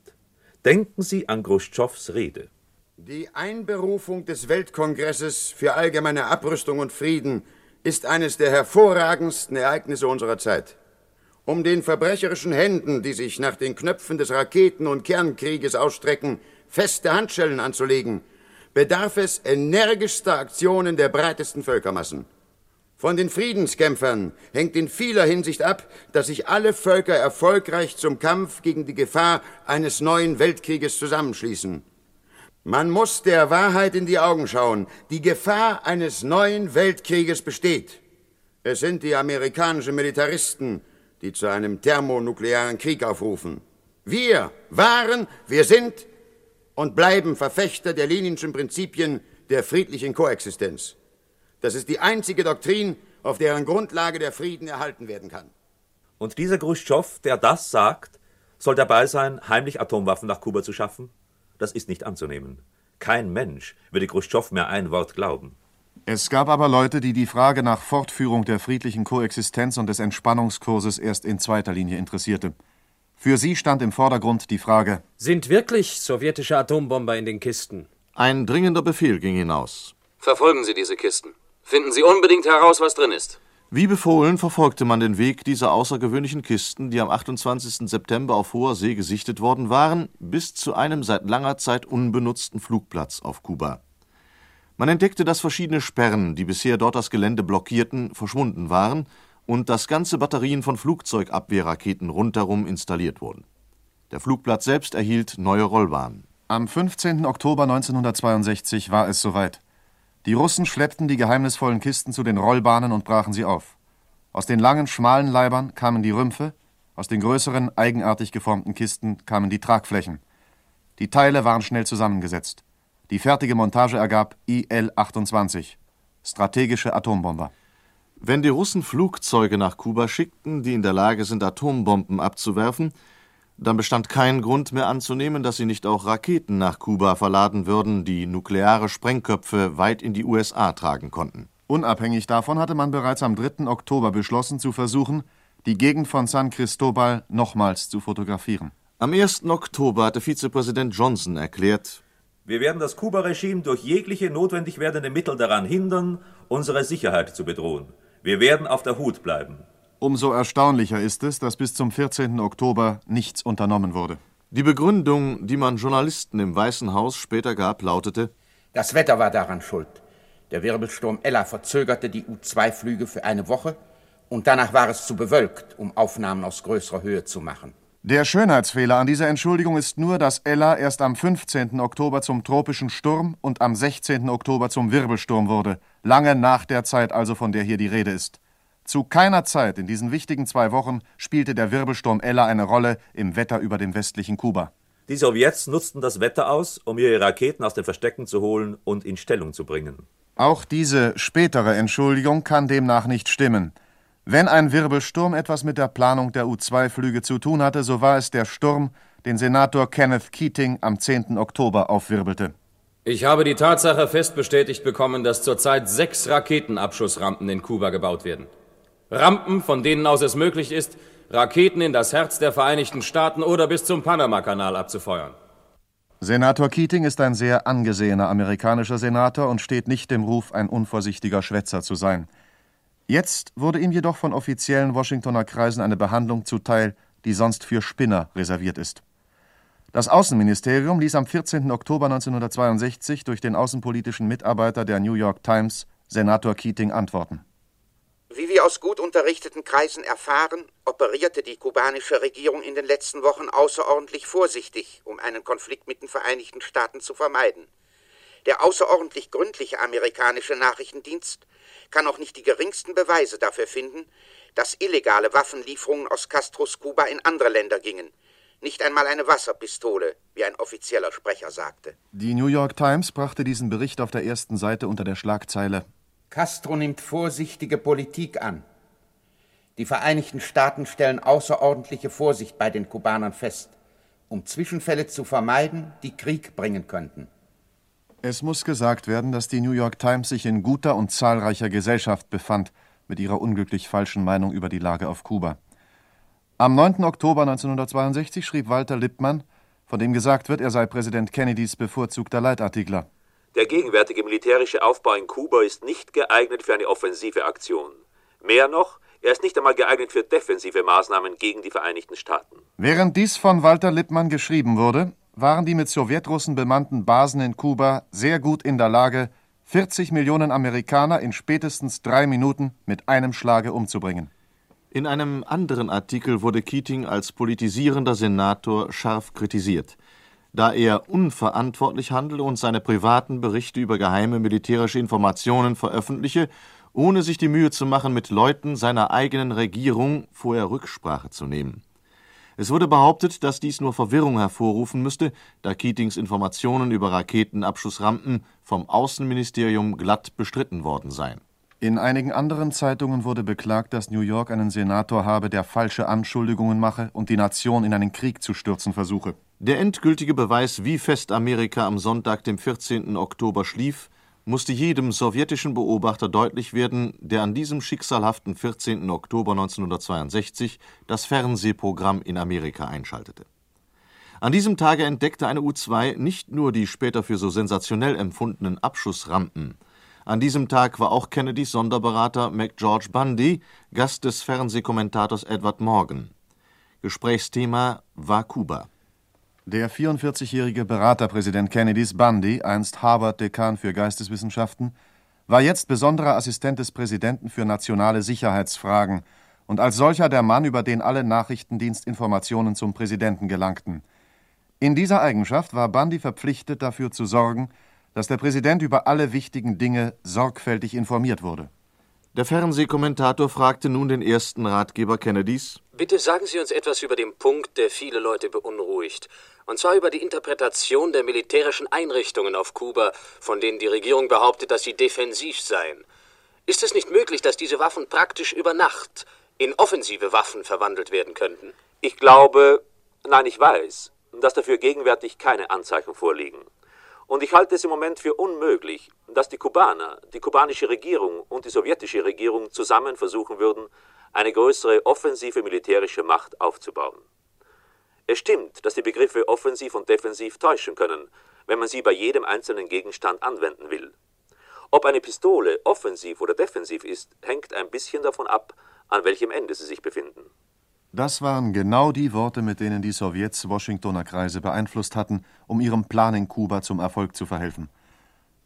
Denken Sie an Khrushchevs Rede. Die Einberufung des Weltkongresses für allgemeine Abrüstung und Frieden ist eines der hervorragendsten Ereignisse unserer Zeit. Um den verbrecherischen Händen, die sich nach den Knöpfen des Raketen- und Kernkrieges ausstrecken, feste Handschellen anzulegen, bedarf es energischster Aktionen der breitesten Völkermassen. Von den Friedenskämpfern hängt in vieler Hinsicht ab, dass sich alle Völker erfolgreich zum Kampf gegen die Gefahr eines neuen Weltkrieges zusammenschließen. Man muss der Wahrheit in die Augen schauen. Die Gefahr eines neuen Weltkrieges besteht. Es sind die amerikanischen Militaristen, die zu einem thermonuklearen Krieg aufrufen. Wir waren, wir sind und bleiben Verfechter der leninschen Prinzipien der friedlichen Koexistenz. Das ist die einzige Doktrin, auf deren Grundlage der Frieden erhalten werden kann. Und dieser Khrushchev, der das sagt, soll dabei sein, heimlich Atomwaffen nach Kuba zu schaffen? Das ist nicht anzunehmen. Kein Mensch würde Khrushchev mehr ein Wort glauben. Es gab aber Leute, die die Frage nach Fortführung der friedlichen Koexistenz und des Entspannungskurses erst in zweiter Linie interessierte. Für sie stand im Vordergrund die Frage: Sind wirklich sowjetische Atombomber in den Kisten? Ein dringender Befehl ging hinaus. Verfolgen Sie diese Kisten. Finden Sie unbedingt heraus, was drin ist. Wie befohlen verfolgte man den Weg dieser außergewöhnlichen Kisten, die am 28. September auf hoher See gesichtet worden waren, bis zu einem seit langer Zeit unbenutzten Flugplatz auf Kuba. Man entdeckte, dass verschiedene Sperren, die bisher dort das Gelände blockierten, verschwunden waren und dass ganze Batterien von Flugzeugabwehrraketen rundherum installiert wurden. Der Flugplatz selbst erhielt neue Rollbahnen. Am 15. Oktober 1962 war es soweit. Die Russen schleppten die geheimnisvollen Kisten zu den Rollbahnen und brachen sie auf. Aus den langen, schmalen Leibern kamen die Rümpfe, aus den größeren, eigenartig geformten Kisten kamen die Tragflächen. Die Teile waren schnell zusammengesetzt. Die fertige Montage ergab IL-28, strategische Atombomber. Wenn die Russen Flugzeuge nach Kuba schickten, die in der Lage sind, Atombomben abzuwerfen, dann bestand kein Grund mehr anzunehmen, dass sie nicht auch Raketen nach Kuba verladen würden, die nukleare Sprengköpfe weit in die USA tragen konnten. Unabhängig davon hatte man bereits am 3. Oktober beschlossen zu versuchen, die Gegend von San Cristobal nochmals zu fotografieren. Am 1. Oktober hatte Vizepräsident Johnson erklärt, wir werden das Kuba-Regime durch jegliche notwendig werdende Mittel daran hindern, unsere Sicherheit zu bedrohen. Wir werden auf der Hut bleiben. Umso erstaunlicher ist es, dass bis zum 14. Oktober nichts unternommen wurde. Die Begründung, die man Journalisten im Weißen Haus später gab, lautete: Das Wetter war daran schuld. Der Wirbelsturm Ella verzögerte die U-2-Flüge für eine Woche und danach war es zu bewölkt, um Aufnahmen aus größerer Höhe zu machen. Der Schönheitsfehler an dieser Entschuldigung ist nur, dass Ella erst am 15. Oktober zum tropischen Sturm und am 16. Oktober zum Wirbelsturm wurde, lange nach der Zeit also, von der hier die Rede ist. Zu keiner Zeit in diesen wichtigen zwei Wochen spielte der Wirbelsturm Ella eine Rolle im Wetter über dem westlichen Kuba. Die Sowjets nutzten das Wetter aus, um ihre Raketen aus den Verstecken zu holen und in Stellung zu bringen. Auch diese spätere Entschuldigung kann demnach nicht stimmen. Wenn ein Wirbelsturm etwas mit der Planung der U-2-Flüge zu tun hatte, so war es der Sturm, den Senator Kenneth Keating am 10. Oktober aufwirbelte. Ich habe die Tatsache fest bestätigt bekommen, dass zurzeit sechs Raketenabschussrampen in Kuba gebaut werden. Rampen, von denen aus es möglich ist, Raketen in das Herz der Vereinigten Staaten oder bis zum Panamakanal abzufeuern. Senator Keating ist ein sehr angesehener amerikanischer Senator und steht nicht dem Ruf, ein unvorsichtiger Schwätzer zu sein. Jetzt wurde ihm jedoch von offiziellen Washingtoner Kreisen eine Behandlung zuteil, die sonst für Spinner reserviert ist. Das Außenministerium ließ am 14. Oktober 1962 durch den außenpolitischen Mitarbeiter der New York Times, Senator Keating, antworten. Wie wir aus gut unterrichteten Kreisen erfahren, operierte die kubanische Regierung in den letzten Wochen außerordentlich vorsichtig, um einen Konflikt mit den Vereinigten Staaten zu vermeiden. Der außerordentlich gründliche amerikanische Nachrichtendienst kann auch nicht die geringsten Beweise dafür finden, dass illegale Waffenlieferungen aus Castros Kuba in andere Länder gingen. Nicht einmal eine Wasserpistole, wie ein offizieller Sprecher sagte. Die New York Times brachte diesen Bericht auf der ersten Seite unter der Schlagzeile Castro nimmt vorsichtige Politik an. Die Vereinigten Staaten stellen außerordentliche Vorsicht bei den Kubanern fest, um Zwischenfälle zu vermeiden, die Krieg bringen könnten. Es muss gesagt werden, dass die New York Times sich in guter und zahlreicher Gesellschaft befand mit ihrer unglücklich falschen Meinung über die Lage auf Kuba. Am 9. Oktober 1962 schrieb Walter Lippmann, von dem gesagt wird, er sei Präsident Kennedys bevorzugter Leitartikler. Der gegenwärtige militärische Aufbau in Kuba ist nicht geeignet für eine offensive Aktion. Mehr noch, er ist nicht einmal geeignet für defensive Maßnahmen gegen die Vereinigten Staaten. Während dies von Walter Lippmann geschrieben wurde, waren die mit Sowjetrussen bemannten Basen in Kuba sehr gut in der Lage, 40 Millionen Amerikaner in spätestens drei Minuten mit einem Schlage umzubringen. In einem anderen Artikel wurde Keating als politisierender Senator scharf kritisiert da er unverantwortlich handle und seine privaten Berichte über geheime militärische Informationen veröffentliche, ohne sich die Mühe zu machen, mit Leuten seiner eigenen Regierung vorher Rücksprache zu nehmen. Es wurde behauptet, dass dies nur Verwirrung hervorrufen müsste, da Keatings Informationen über Raketenabschussrampen vom Außenministerium glatt bestritten worden seien. In einigen anderen Zeitungen wurde beklagt, dass New York einen Senator habe, der falsche Anschuldigungen mache und die Nation in einen Krieg zu stürzen versuche. Der endgültige Beweis, wie fest Amerika am Sonntag, dem 14. Oktober schlief, musste jedem sowjetischen Beobachter deutlich werden, der an diesem schicksalhaften 14. Oktober 1962 das Fernsehprogramm in Amerika einschaltete. An diesem Tage entdeckte eine U-2 nicht nur die später für so sensationell empfundenen Abschussrampen. An diesem Tag war auch Kennedys Sonderberater McGeorge Bundy Gast des Fernsehkommentators Edward Morgan. Gesprächsthema war Kuba. Der 44-jährige Beraterpräsident Kennedys, Bundy, einst Harvard-Dekan für Geisteswissenschaften, war jetzt besonderer Assistent des Präsidenten für nationale Sicherheitsfragen und als solcher der Mann, über den alle Nachrichtendienstinformationen zum Präsidenten gelangten. In dieser Eigenschaft war Bundy verpflichtet, dafür zu sorgen, dass der Präsident über alle wichtigen Dinge sorgfältig informiert wurde. Der Fernsehkommentator fragte nun den ersten Ratgeber Kennedys. Bitte sagen Sie uns etwas über den Punkt, der viele Leute beunruhigt. Und zwar über die Interpretation der militärischen Einrichtungen auf Kuba, von denen die Regierung behauptet, dass sie defensiv seien. Ist es nicht möglich, dass diese Waffen praktisch über Nacht in offensive Waffen verwandelt werden könnten? Ich glaube, nein, ich weiß, dass dafür gegenwärtig keine Anzeichen vorliegen. Und ich halte es im Moment für unmöglich, dass die Kubaner, die kubanische Regierung und die sowjetische Regierung zusammen versuchen würden, eine größere offensive militärische Macht aufzubauen. Es stimmt, dass die Begriffe offensiv und defensiv täuschen können, wenn man sie bei jedem einzelnen Gegenstand anwenden will. Ob eine Pistole offensiv oder defensiv ist, hängt ein bisschen davon ab, an welchem Ende sie sich befinden. Das waren genau die Worte, mit denen die Sowjets Washingtoner Kreise beeinflusst hatten, um ihrem Plan in Kuba zum Erfolg zu verhelfen.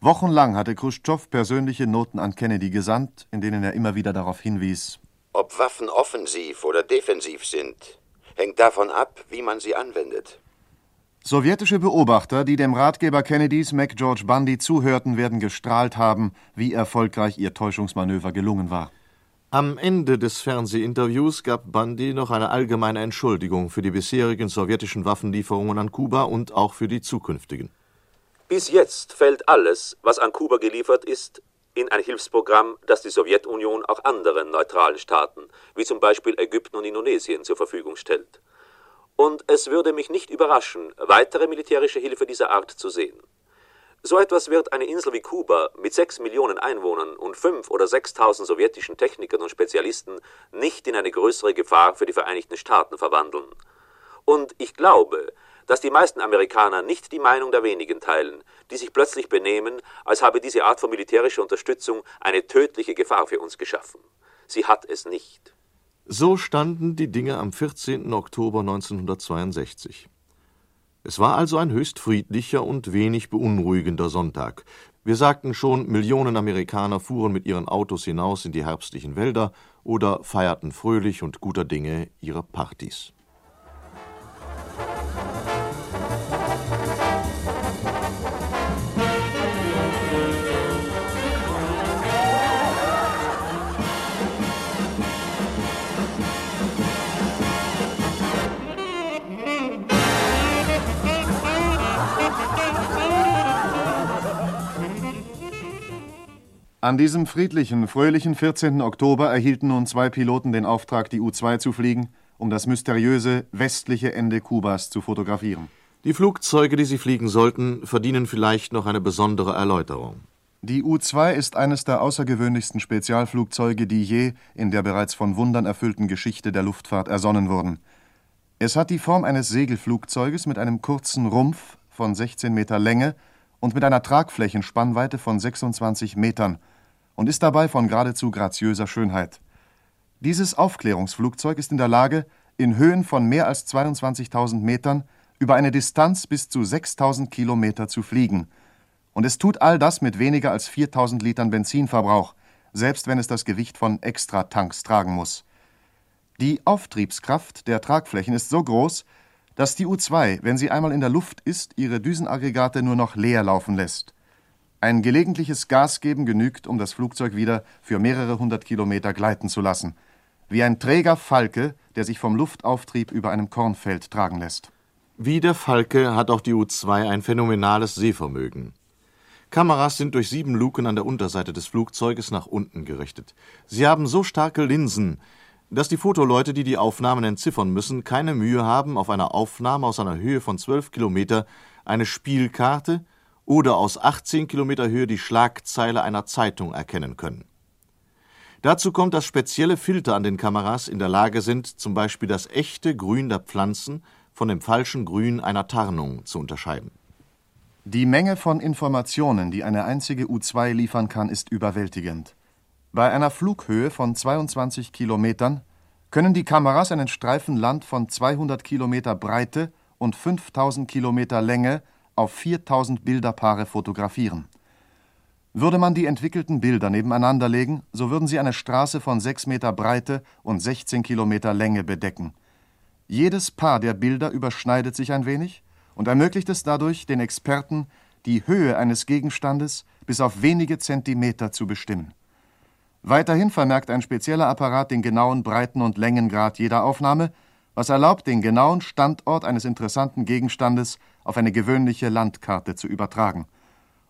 Wochenlang hatte Khrushchev persönliche Noten an Kennedy gesandt, in denen er immer wieder darauf hinwies, ob Waffen offensiv oder defensiv sind, hängt davon ab, wie man sie anwendet. Sowjetische Beobachter, die dem Ratgeber Kennedys McGeorge Bundy zuhörten, werden gestrahlt haben, wie erfolgreich ihr Täuschungsmanöver gelungen war. Am Ende des Fernsehinterviews gab Bundy noch eine allgemeine Entschuldigung für die bisherigen sowjetischen Waffenlieferungen an Kuba und auch für die zukünftigen. Bis jetzt fällt alles, was an Kuba geliefert ist, in ein Hilfsprogramm, das die Sowjetunion auch anderen neutralen Staaten, wie zum Beispiel Ägypten und Indonesien, zur Verfügung stellt. Und es würde mich nicht überraschen, weitere militärische Hilfe dieser Art zu sehen. So etwas wird eine Insel wie Kuba mit sechs Millionen Einwohnern und fünf oder sechstausend sowjetischen Technikern und Spezialisten nicht in eine größere Gefahr für die Vereinigten Staaten verwandeln. Und ich glaube, dass die meisten Amerikaner nicht die Meinung der wenigen teilen, die sich plötzlich benehmen, als habe diese Art von militärischer Unterstützung eine tödliche Gefahr für uns geschaffen. Sie hat es nicht. So standen die Dinge am 14. Oktober 1962. Es war also ein höchst friedlicher und wenig beunruhigender Sonntag. Wir sagten schon, Millionen Amerikaner fuhren mit ihren Autos hinaus in die herbstlichen Wälder oder feierten fröhlich und guter Dinge ihre Partys. An diesem friedlichen, fröhlichen 14. Oktober erhielten nun zwei Piloten den Auftrag, die U-2 zu fliegen, um das mysteriöse westliche Ende Kubas zu fotografieren. Die Flugzeuge, die sie fliegen sollten, verdienen vielleicht noch eine besondere Erläuterung. Die U-2 ist eines der außergewöhnlichsten Spezialflugzeuge, die je in der bereits von Wundern erfüllten Geschichte der Luftfahrt ersonnen wurden. Es hat die Form eines Segelflugzeuges mit einem kurzen Rumpf von 16 Meter Länge und mit einer Tragflächenspannweite von 26 Metern – und ist dabei von geradezu graziöser Schönheit. Dieses Aufklärungsflugzeug ist in der Lage, in Höhen von mehr als 22.000 Metern über eine Distanz bis zu 6.000 Kilometer zu fliegen. Und es tut all das mit weniger als 4.000 Litern Benzinverbrauch, selbst wenn es das Gewicht von Extratanks tragen muss. Die Auftriebskraft der Tragflächen ist so groß, dass die U-2, wenn sie einmal in der Luft ist, ihre Düsenaggregate nur noch leer laufen lässt. Ein gelegentliches Gasgeben genügt, um das Flugzeug wieder für mehrere hundert Kilometer gleiten zu lassen. Wie ein träger Falke, der sich vom Luftauftrieb über einem Kornfeld tragen lässt. Wie der Falke hat auch die U-2 ein phänomenales Sehvermögen. Kameras sind durch sieben Luken an der Unterseite des Flugzeuges nach unten gerichtet. Sie haben so starke Linsen, dass die Fotoleute, die die Aufnahmen entziffern müssen, keine Mühe haben, auf einer Aufnahme aus einer Höhe von zwölf Kilometer eine Spielkarte oder aus 18 Kilometer Höhe die Schlagzeile einer Zeitung erkennen können. Dazu kommt, dass spezielle Filter an den Kameras in der Lage sind, zum Beispiel das echte Grün der Pflanzen von dem falschen Grün einer Tarnung zu unterscheiden. Die Menge von Informationen, die eine einzige U-2 liefern kann, ist überwältigend. Bei einer Flughöhe von 22 Kilometern können die Kameras einen Streifen Land von 200 Kilometer Breite und 5000 Kilometer Länge auf 4000 Bilderpaare fotografieren. Würde man die entwickelten Bilder nebeneinander legen, so würden sie eine Straße von 6 Meter Breite und 16 Kilometer Länge bedecken. Jedes Paar der Bilder überschneidet sich ein wenig und ermöglicht es dadurch, den Experten die Höhe eines Gegenstandes bis auf wenige Zentimeter zu bestimmen. Weiterhin vermerkt ein spezieller Apparat den genauen Breiten- und Längengrad jeder Aufnahme was erlaubt, den genauen Standort eines interessanten Gegenstandes auf eine gewöhnliche Landkarte zu übertragen.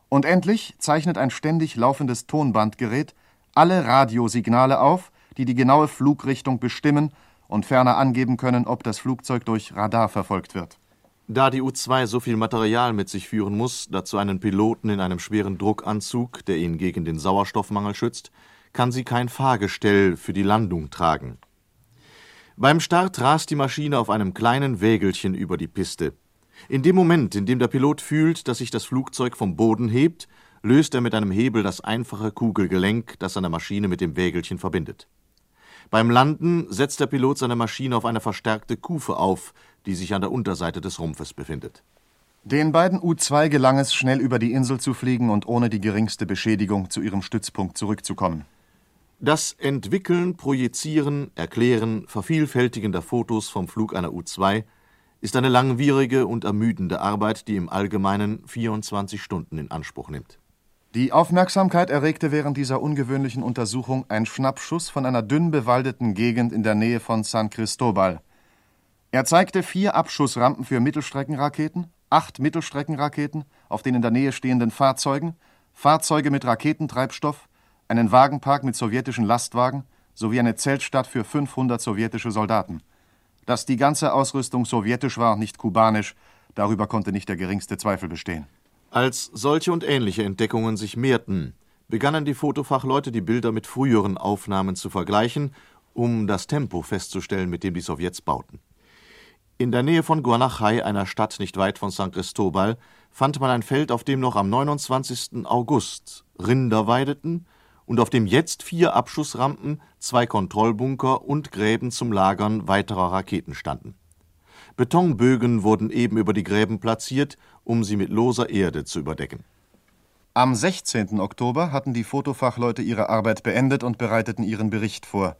Und endlich zeichnet ein ständig laufendes Tonbandgerät alle Radiosignale auf, die die genaue Flugrichtung bestimmen und ferner angeben können, ob das Flugzeug durch Radar verfolgt wird. Da die U-2 so viel Material mit sich führen muss, dazu einen Piloten in einem schweren Druckanzug, der ihn gegen den Sauerstoffmangel schützt, kann sie kein Fahrgestell für die Landung tragen. Beim Start rast die Maschine auf einem kleinen Wägelchen über die Piste. In dem Moment, in dem der Pilot fühlt, dass sich das Flugzeug vom Boden hebt, löst er mit einem Hebel das einfache Kugelgelenk, das seine Maschine mit dem Wägelchen verbindet. Beim Landen setzt der Pilot seine Maschine auf eine verstärkte Kufe auf, die sich an der Unterseite des Rumpfes befindet. Den beiden U-2 gelang es, schnell über die Insel zu fliegen und ohne die geringste Beschädigung zu ihrem Stützpunkt zurückzukommen. Das Entwickeln, Projizieren, Erklären, Vervielfältigen der Fotos vom Flug einer U-2 ist eine langwierige und ermüdende Arbeit, die im Allgemeinen 24 Stunden in Anspruch nimmt. Die Aufmerksamkeit erregte während dieser ungewöhnlichen Untersuchung ein Schnappschuss von einer dünn bewaldeten Gegend in der Nähe von San Cristobal. Er zeigte vier Abschussrampen für Mittelstreckenraketen, acht Mittelstreckenraketen auf den in der Nähe stehenden Fahrzeugen, Fahrzeuge mit Raketentreibstoff, einen Wagenpark mit sowjetischen Lastwagen sowie eine Zeltstadt für 500 sowjetische Soldaten. Dass die ganze Ausrüstung sowjetisch war nicht kubanisch, darüber konnte nicht der geringste Zweifel bestehen. Als solche und ähnliche Entdeckungen sich mehrten, begannen die Fotofachleute die Bilder mit früheren Aufnahmen zu vergleichen, um das Tempo festzustellen, mit dem die Sowjets bauten. In der Nähe von Guanachay, einer Stadt nicht weit von San Cristobal, fand man ein Feld, auf dem noch am 29. August Rinder weideten und auf dem jetzt vier Abschussrampen, zwei Kontrollbunker und Gräben zum Lagern weiterer Raketen standen. Betonbögen wurden eben über die Gräben platziert, um sie mit loser Erde zu überdecken. Am 16. Oktober hatten die Fotofachleute ihre Arbeit beendet und bereiteten ihren Bericht vor.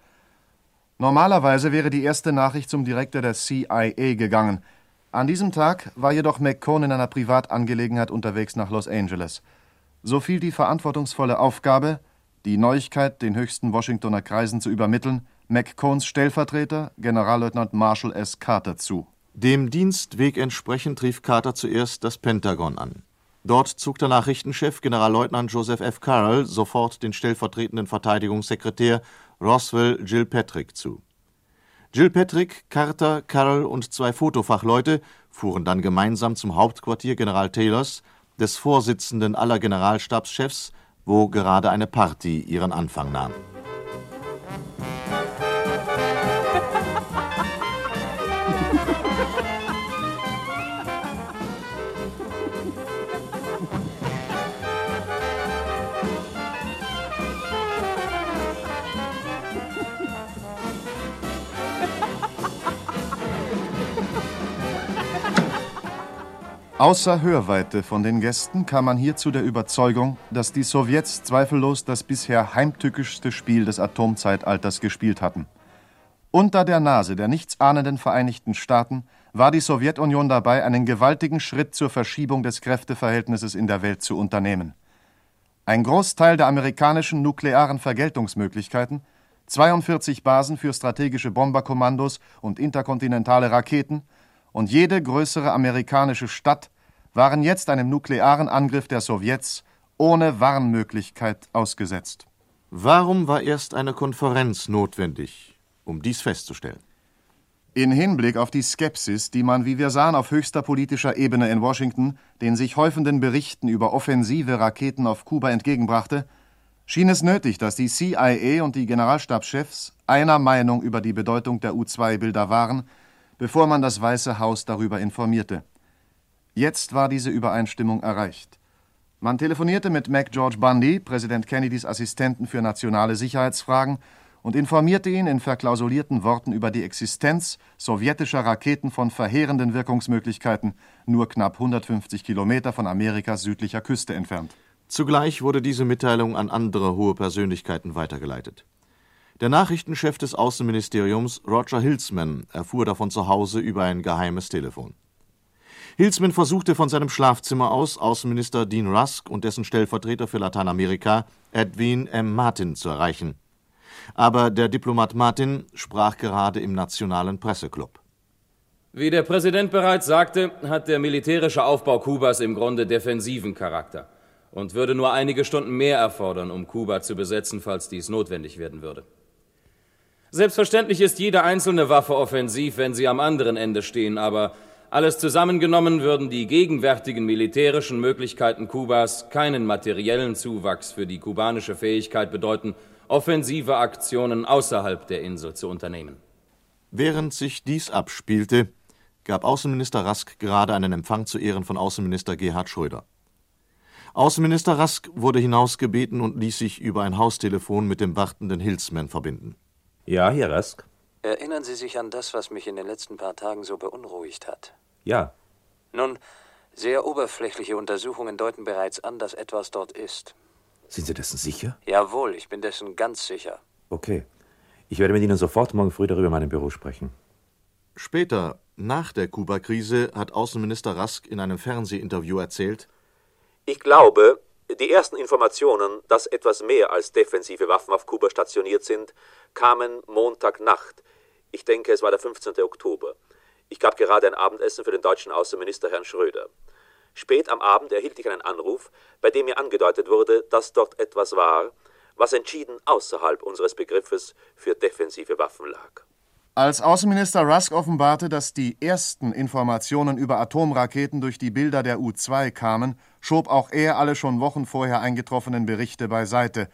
Normalerweise wäre die erste Nachricht zum Direktor der CIA gegangen. An diesem Tag war jedoch McCone in einer Privatangelegenheit unterwegs nach Los Angeles. So fiel die verantwortungsvolle Aufgabe, die Neuigkeit den höchsten Washingtoner Kreisen zu übermitteln, McCones Stellvertreter, Generalleutnant Marshall S. Carter, zu. Dem Dienstweg entsprechend rief Carter zuerst das Pentagon an. Dort zog der Nachrichtenchef Generalleutnant Joseph F. Carroll sofort den stellvertretenden Verteidigungssekretär Roswell Gilpatrick zu. Gilpatrick, Carter, Carroll und zwei Fotofachleute fuhren dann gemeinsam zum Hauptquartier General Taylors, des Vorsitzenden aller Generalstabschefs, wo gerade eine Party ihren Anfang nahm. Außer Hörweite von den Gästen kam man hier zu der Überzeugung, dass die Sowjets zweifellos das bisher heimtückischste Spiel des Atomzeitalters gespielt hatten. Unter der Nase der nichtsahnenden Vereinigten Staaten war die Sowjetunion dabei, einen gewaltigen Schritt zur Verschiebung des Kräfteverhältnisses in der Welt zu unternehmen. Ein Großteil der amerikanischen nuklearen Vergeltungsmöglichkeiten, 42 Basen für strategische Bomberkommandos und interkontinentale Raketen und jede größere amerikanische Stadt waren jetzt einem nuklearen Angriff der Sowjets ohne Warnmöglichkeit ausgesetzt. Warum war erst eine Konferenz notwendig, um dies festzustellen? In Hinblick auf die Skepsis, die man, wie wir sahen, auf höchster politischer Ebene in Washington den sich häufenden Berichten über offensive Raketen auf Kuba entgegenbrachte, schien es nötig, dass die CIA und die Generalstabschefs einer Meinung über die Bedeutung der U-2-Bilder waren, bevor man das Weiße Haus darüber informierte. Jetzt war diese Übereinstimmung erreicht. Man telefonierte mit Mac George Bundy, Präsident Kennedys Assistenten für nationale Sicherheitsfragen, und informierte ihn in verklausulierten Worten über die Existenz sowjetischer Raketen von verheerenden Wirkungsmöglichkeiten, nur knapp 150 Kilometer von Amerikas südlicher Küste entfernt. Zugleich wurde diese Mitteilung an andere hohe Persönlichkeiten weitergeleitet. Der Nachrichtenchef des Außenministeriums, Roger Hilsman, erfuhr davon zu Hause über ein geheimes Telefon. Hilsman versuchte von seinem Schlafzimmer aus Außenminister Dean Rusk und dessen Stellvertreter für Lateinamerika, Edwin M. Martin, zu erreichen. Aber der Diplomat Martin sprach gerade im Nationalen Presseclub. Wie der Präsident bereits sagte, hat der militärische Aufbau Kubas im Grunde defensiven Charakter und würde nur einige Stunden mehr erfordern, um Kuba zu besetzen, falls dies notwendig werden würde. Selbstverständlich ist jede einzelne Waffe offensiv, wenn sie am anderen Ende stehen, aber alles zusammengenommen würden die gegenwärtigen militärischen Möglichkeiten Kubas keinen materiellen Zuwachs für die kubanische Fähigkeit bedeuten, offensive Aktionen außerhalb der Insel zu unternehmen. Während sich dies abspielte, gab Außenminister Rask gerade einen Empfang zu Ehren von Außenminister Gerhard Schröder. Außenminister Rask wurde hinausgebeten und ließ sich über ein Haustelefon mit dem wartenden Hilsmann verbinden. Ja, Herr Rask. Erinnern Sie sich an das, was mich in den letzten paar Tagen so beunruhigt hat? Ja. Nun, sehr oberflächliche Untersuchungen deuten bereits an, dass etwas dort ist. Sind Sie dessen sicher? Jawohl, ich bin dessen ganz sicher. Okay. Ich werde mit Ihnen sofort morgen früh darüber in meinem Büro sprechen. Später, nach der Kuba-Krise, hat Außenminister Rask in einem Fernsehinterview erzählt: Ich glaube, die ersten Informationen, dass etwas mehr als defensive Waffen auf Kuba stationiert sind, kamen Montagnacht. Ich denke, es war der 15. Oktober. Ich gab gerade ein Abendessen für den deutschen Außenminister Herrn Schröder. Spät am Abend erhielt ich einen Anruf, bei dem mir angedeutet wurde, dass dort etwas war, was entschieden außerhalb unseres Begriffes für defensive Waffen lag. Als Außenminister Rusk offenbarte, dass die ersten Informationen über Atomraketen durch die Bilder der U-2 kamen, schob auch er alle schon Wochen vorher eingetroffenen Berichte beiseite.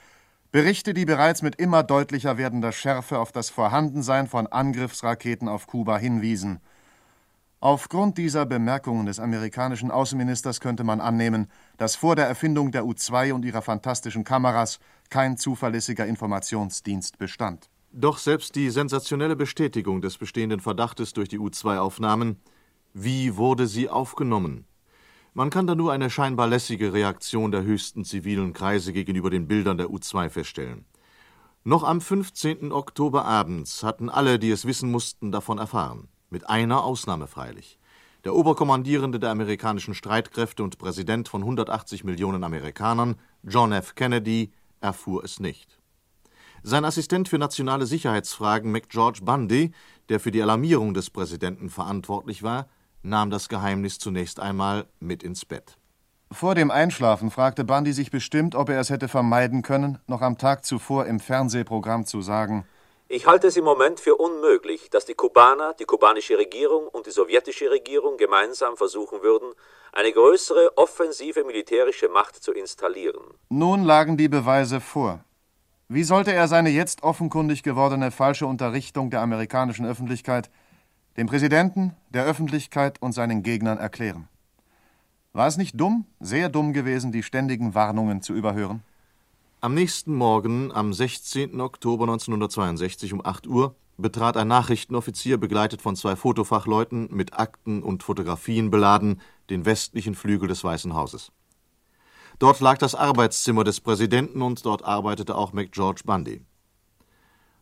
Berichte, die bereits mit immer deutlicher werdender Schärfe auf das Vorhandensein von Angriffsraketen auf Kuba hinwiesen. Aufgrund dieser Bemerkungen des amerikanischen Außenministers könnte man annehmen, dass vor der Erfindung der U-2 und ihrer fantastischen Kameras kein zuverlässiger Informationsdienst bestand. Doch selbst die sensationelle Bestätigung des bestehenden Verdachtes durch die U-2-Aufnahmen, wie wurde sie aufgenommen? Man kann da nur eine scheinbar lässige Reaktion der höchsten zivilen Kreise gegenüber den Bildern der U-2 feststellen. Noch am 15. Oktober abends hatten alle, die es wissen mussten, davon erfahren. Mit einer Ausnahme freilich. Der Oberkommandierende der amerikanischen Streitkräfte und Präsident von 180 Millionen Amerikanern, John F. Kennedy, erfuhr es nicht. Sein Assistent für nationale Sicherheitsfragen McGeorge Bundy, der für die Alarmierung des Präsidenten verantwortlich war, nahm das Geheimnis zunächst einmal mit ins Bett. Vor dem Einschlafen fragte Bundy sich bestimmt, ob er es hätte vermeiden können, noch am Tag zuvor im Fernsehprogramm zu sagen: Ich halte es im Moment für unmöglich, dass die Kubaner, die kubanische Regierung und die sowjetische Regierung gemeinsam versuchen würden, eine größere offensive militärische Macht zu installieren. Nun lagen die Beweise vor. Wie sollte er seine jetzt offenkundig gewordene falsche Unterrichtung der amerikanischen Öffentlichkeit dem Präsidenten, der Öffentlichkeit und seinen Gegnern erklären? War es nicht dumm, sehr dumm gewesen, die ständigen Warnungen zu überhören? Am nächsten Morgen, am 16. Oktober 1962 um 8 Uhr, betrat ein Nachrichtenoffizier begleitet von zwei Fotofachleuten mit Akten und Fotografien beladen den westlichen Flügel des Weißen Hauses. Dort lag das Arbeitszimmer des Präsidenten und dort arbeitete auch McGeorge Bundy.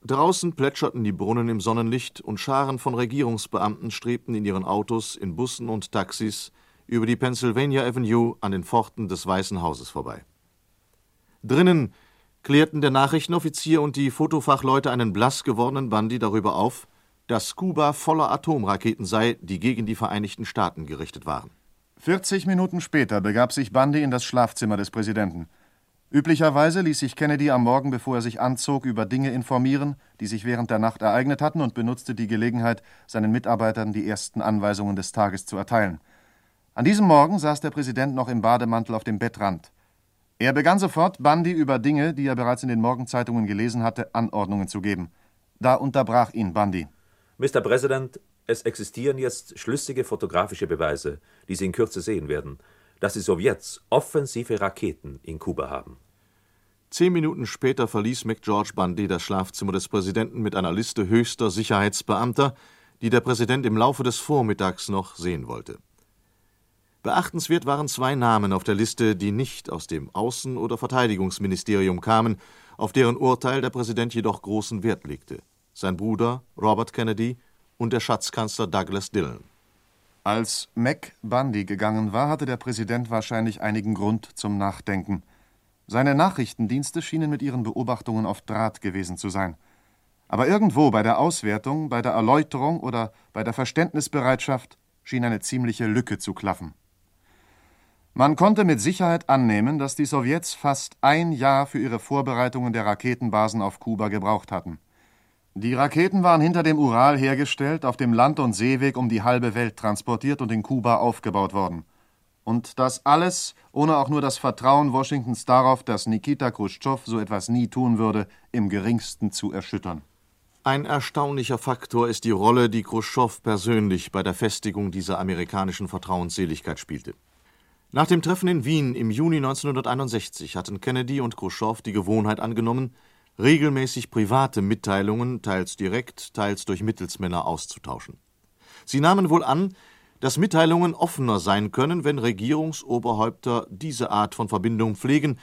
Draußen plätscherten die Brunnen im Sonnenlicht und Scharen von Regierungsbeamten strebten in ihren Autos, in Bussen und Taxis über die Pennsylvania Avenue an den Pforten des Weißen Hauses vorbei. Drinnen klärten der Nachrichtenoffizier und die Fotofachleute einen blass gewordenen Bundy darüber auf, dass Kuba voller Atomraketen sei, die gegen die Vereinigten Staaten gerichtet waren. 40 Minuten später begab sich Bundy in das Schlafzimmer des Präsidenten. Üblicherweise ließ sich Kennedy am Morgen, bevor er sich anzog, über Dinge informieren, die sich während der Nacht ereignet hatten, und benutzte die Gelegenheit, seinen Mitarbeitern die ersten Anweisungen des Tages zu erteilen. An diesem Morgen saß der Präsident noch im Bademantel auf dem Bettrand. Er begann sofort, Bundy über Dinge, die er bereits in den Morgenzeitungen gelesen hatte, Anordnungen zu geben. Da unterbrach ihn Bundy. Mr. President, es existieren jetzt schlüssige fotografische Beweise, die Sie in Kürze sehen werden, dass die Sowjets offensive Raketen in Kuba haben. Zehn Minuten später verließ McGeorge Bundy das Schlafzimmer des Präsidenten mit einer Liste höchster Sicherheitsbeamter, die der Präsident im Laufe des Vormittags noch sehen wollte. Beachtenswert waren zwei Namen auf der Liste, die nicht aus dem Außen- oder Verteidigungsministerium kamen, auf deren Urteil der Präsident jedoch großen Wert legte: sein Bruder Robert Kennedy und der Schatzkanzler Douglas Dillon. Als Mac Bundy gegangen war, hatte der Präsident wahrscheinlich einigen Grund zum Nachdenken. Seine Nachrichtendienste schienen mit ihren Beobachtungen auf Draht gewesen zu sein. Aber irgendwo bei der Auswertung, bei der Erläuterung oder bei der Verständnisbereitschaft schien eine ziemliche Lücke zu klaffen. Man konnte mit Sicherheit annehmen, dass die Sowjets fast ein Jahr für ihre Vorbereitungen der Raketenbasen auf Kuba gebraucht hatten. Die Raketen waren hinter dem Ural hergestellt, auf dem Land- und Seeweg um die halbe Welt transportiert und in Kuba aufgebaut worden. Und das alles ohne auch nur das Vertrauen Washingtons darauf, dass Nikita Khrushchev so etwas nie tun würde, im geringsten zu erschüttern. Ein erstaunlicher Faktor ist die Rolle, die Khrushchev persönlich bei der Festigung dieser amerikanischen Vertrauensseligkeit spielte. Nach dem Treffen in Wien im Juni 1961 hatten Kennedy und Khrushchev die Gewohnheit angenommen, regelmäßig private Mitteilungen, teils direkt, teils durch Mittelsmänner auszutauschen. Sie nahmen wohl an, dass Mitteilungen offener sein können, wenn Regierungsoberhäupter diese Art von Verbindung pflegen,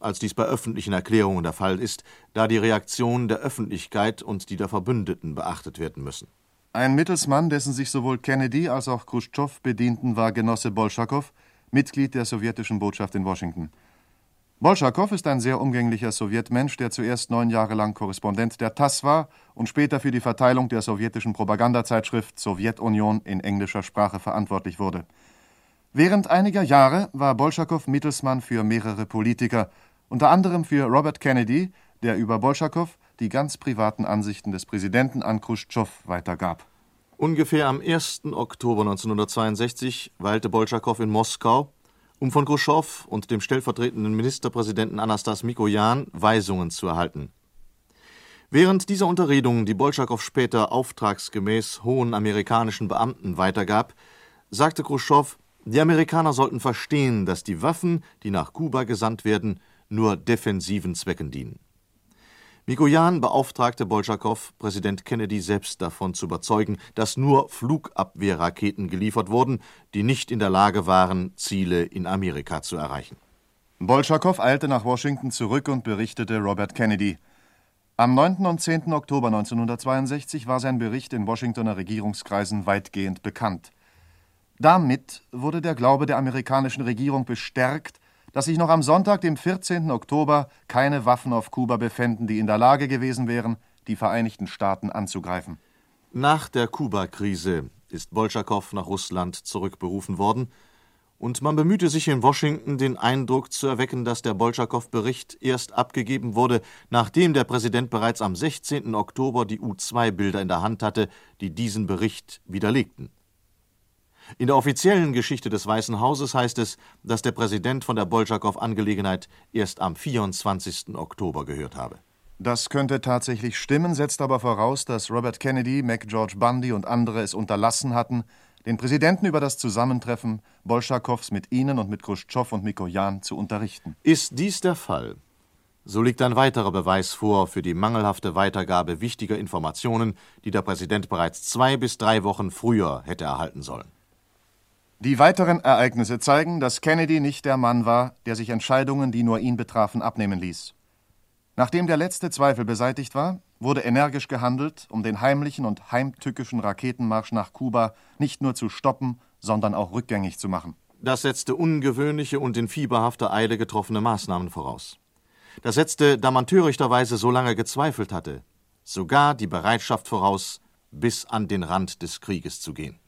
als dies bei öffentlichen Erklärungen der Fall ist, da die Reaktion der Öffentlichkeit und die der Verbündeten beachtet werden müssen. Ein Mittelsmann, dessen sich sowohl Kennedy als auch Khrushchev bedienten, war Genosse Bolschakow, Mitglied der sowjetischen Botschaft in Washington. Bolschakow ist ein sehr umgänglicher Sowjetmensch, der zuerst neun Jahre lang Korrespondent der TASS war und später für die Verteilung der sowjetischen Propagandazeitschrift Sowjetunion in englischer Sprache verantwortlich wurde. Während einiger Jahre war Bolschakow Mittelsmann für mehrere Politiker, unter anderem für Robert Kennedy, der über Bolschakow die ganz privaten Ansichten des Präsidenten an Khrushchev weitergab. Ungefähr am 1. Oktober 1962 weilte Bolschakow in Moskau, um von Khrushchev und dem stellvertretenden Ministerpräsidenten Anastas Mikojan Weisungen zu erhalten. Während dieser Unterredungen, die Bolschakow später auftragsgemäß hohen amerikanischen Beamten weitergab, sagte Khrushchev, die Amerikaner sollten verstehen, dass die Waffen, die nach Kuba gesandt werden, nur defensiven Zwecken dienen. Mikojan beauftragte Bolschakow, Präsident Kennedy selbst davon zu überzeugen, dass nur Flugabwehrraketen geliefert wurden, die nicht in der Lage waren, Ziele in Amerika zu erreichen. Bolschakow eilte nach Washington zurück und berichtete Robert Kennedy. Am 9. und 10. Oktober 1962 war sein Bericht in Washingtoner Regierungskreisen weitgehend bekannt. Damit wurde der Glaube der amerikanischen Regierung bestärkt, dass sich noch am Sonntag, dem 14. Oktober, keine Waffen auf Kuba befänden, die in der Lage gewesen wären, die Vereinigten Staaten anzugreifen. Nach der Kuba-Krise ist Bolschakow nach Russland zurückberufen worden, und man bemühte sich in Washington, den Eindruck zu erwecken, dass der Bolschakow-Bericht erst abgegeben wurde, nachdem der Präsident bereits am 16. Oktober die U-2-Bilder in der Hand hatte, die diesen Bericht widerlegten. In der offiziellen Geschichte des Weißen Hauses heißt es, dass der Präsident von der Bolschakow-Angelegenheit erst am 24. Oktober gehört habe. Das könnte tatsächlich stimmen, setzt aber voraus, dass Robert Kennedy, McGeorge Bundy und andere es unterlassen hatten, den Präsidenten über das Zusammentreffen Bolschakows mit ihnen und mit Khrushchev und Mikojan zu unterrichten. Ist dies der Fall, so liegt ein weiterer Beweis vor für die mangelhafte Weitergabe wichtiger Informationen, die der Präsident bereits zwei bis drei Wochen früher hätte erhalten sollen. Die weiteren Ereignisse zeigen, dass Kennedy nicht der Mann war, der sich Entscheidungen, die nur ihn betrafen, abnehmen ließ. Nachdem der letzte Zweifel beseitigt war, wurde energisch gehandelt, um den heimlichen und heimtückischen Raketenmarsch nach Kuba nicht nur zu stoppen, sondern auch rückgängig zu machen. Das setzte ungewöhnliche und in fieberhafter Eile getroffene Maßnahmen voraus. Das setzte, da man törichterweise so lange gezweifelt hatte, sogar die Bereitschaft voraus, bis an den Rand des Krieges zu gehen.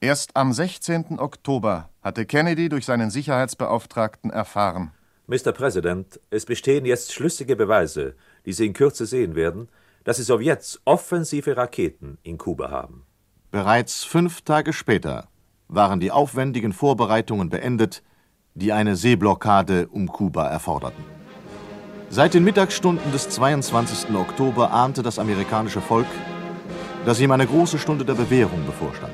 Erst am 16. Oktober hatte Kennedy durch seinen Sicherheitsbeauftragten erfahren. Mr. President, es bestehen jetzt schlüssige Beweise, die Sie in Kürze sehen werden, dass die Sowjets offensive Raketen in Kuba haben. Bereits fünf Tage später waren die aufwendigen Vorbereitungen beendet, die eine Seeblockade um Kuba erforderten. Seit den Mittagsstunden des 22. Oktober ahnte das amerikanische Volk, dass ihm eine große Stunde der Bewährung bevorstand.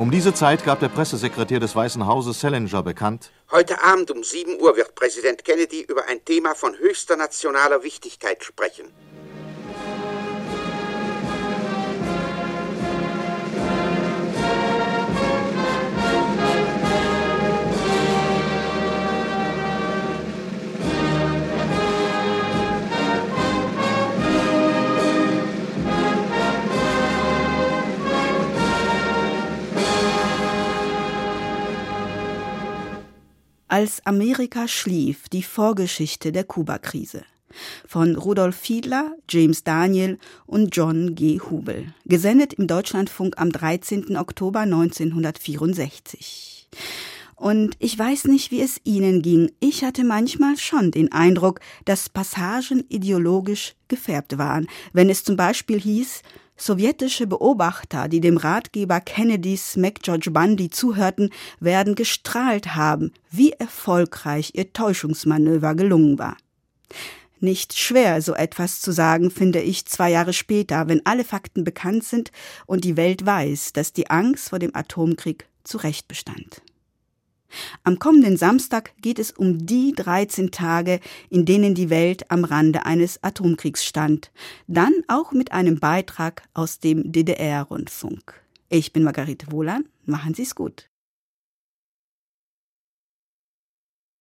Um diese Zeit gab der Pressesekretär des Weißen Hauses Salinger bekannt, Heute Abend um 7 Uhr wird Präsident Kennedy über ein Thema von höchster nationaler Wichtigkeit sprechen. Als Amerika schlief, die Vorgeschichte der Kubakrise von Rudolf Fiedler, James Daniel und John G. Hubel, gesendet im Deutschlandfunk am 13. Oktober 1964. Und ich weiß nicht, wie es Ihnen ging. Ich hatte manchmal schon den Eindruck, dass Passagen ideologisch gefärbt waren, wenn es zum Beispiel hieß, Sowjetische Beobachter, die dem Ratgeber Kennedys McGeorge Bundy zuhörten, werden gestrahlt haben, wie erfolgreich ihr Täuschungsmanöver gelungen war. Nicht schwer, so etwas zu sagen, finde ich zwei Jahre später, wenn alle Fakten bekannt sind und die Welt weiß, dass die Angst vor dem Atomkrieg zu Recht bestand. Am kommenden Samstag geht es um die 13 Tage, in denen die Welt am Rande eines Atomkriegs stand. Dann auch mit einem Beitrag aus dem DDR-Rundfunk. Ich bin Margarete Wohlan. Machen Sie's gut.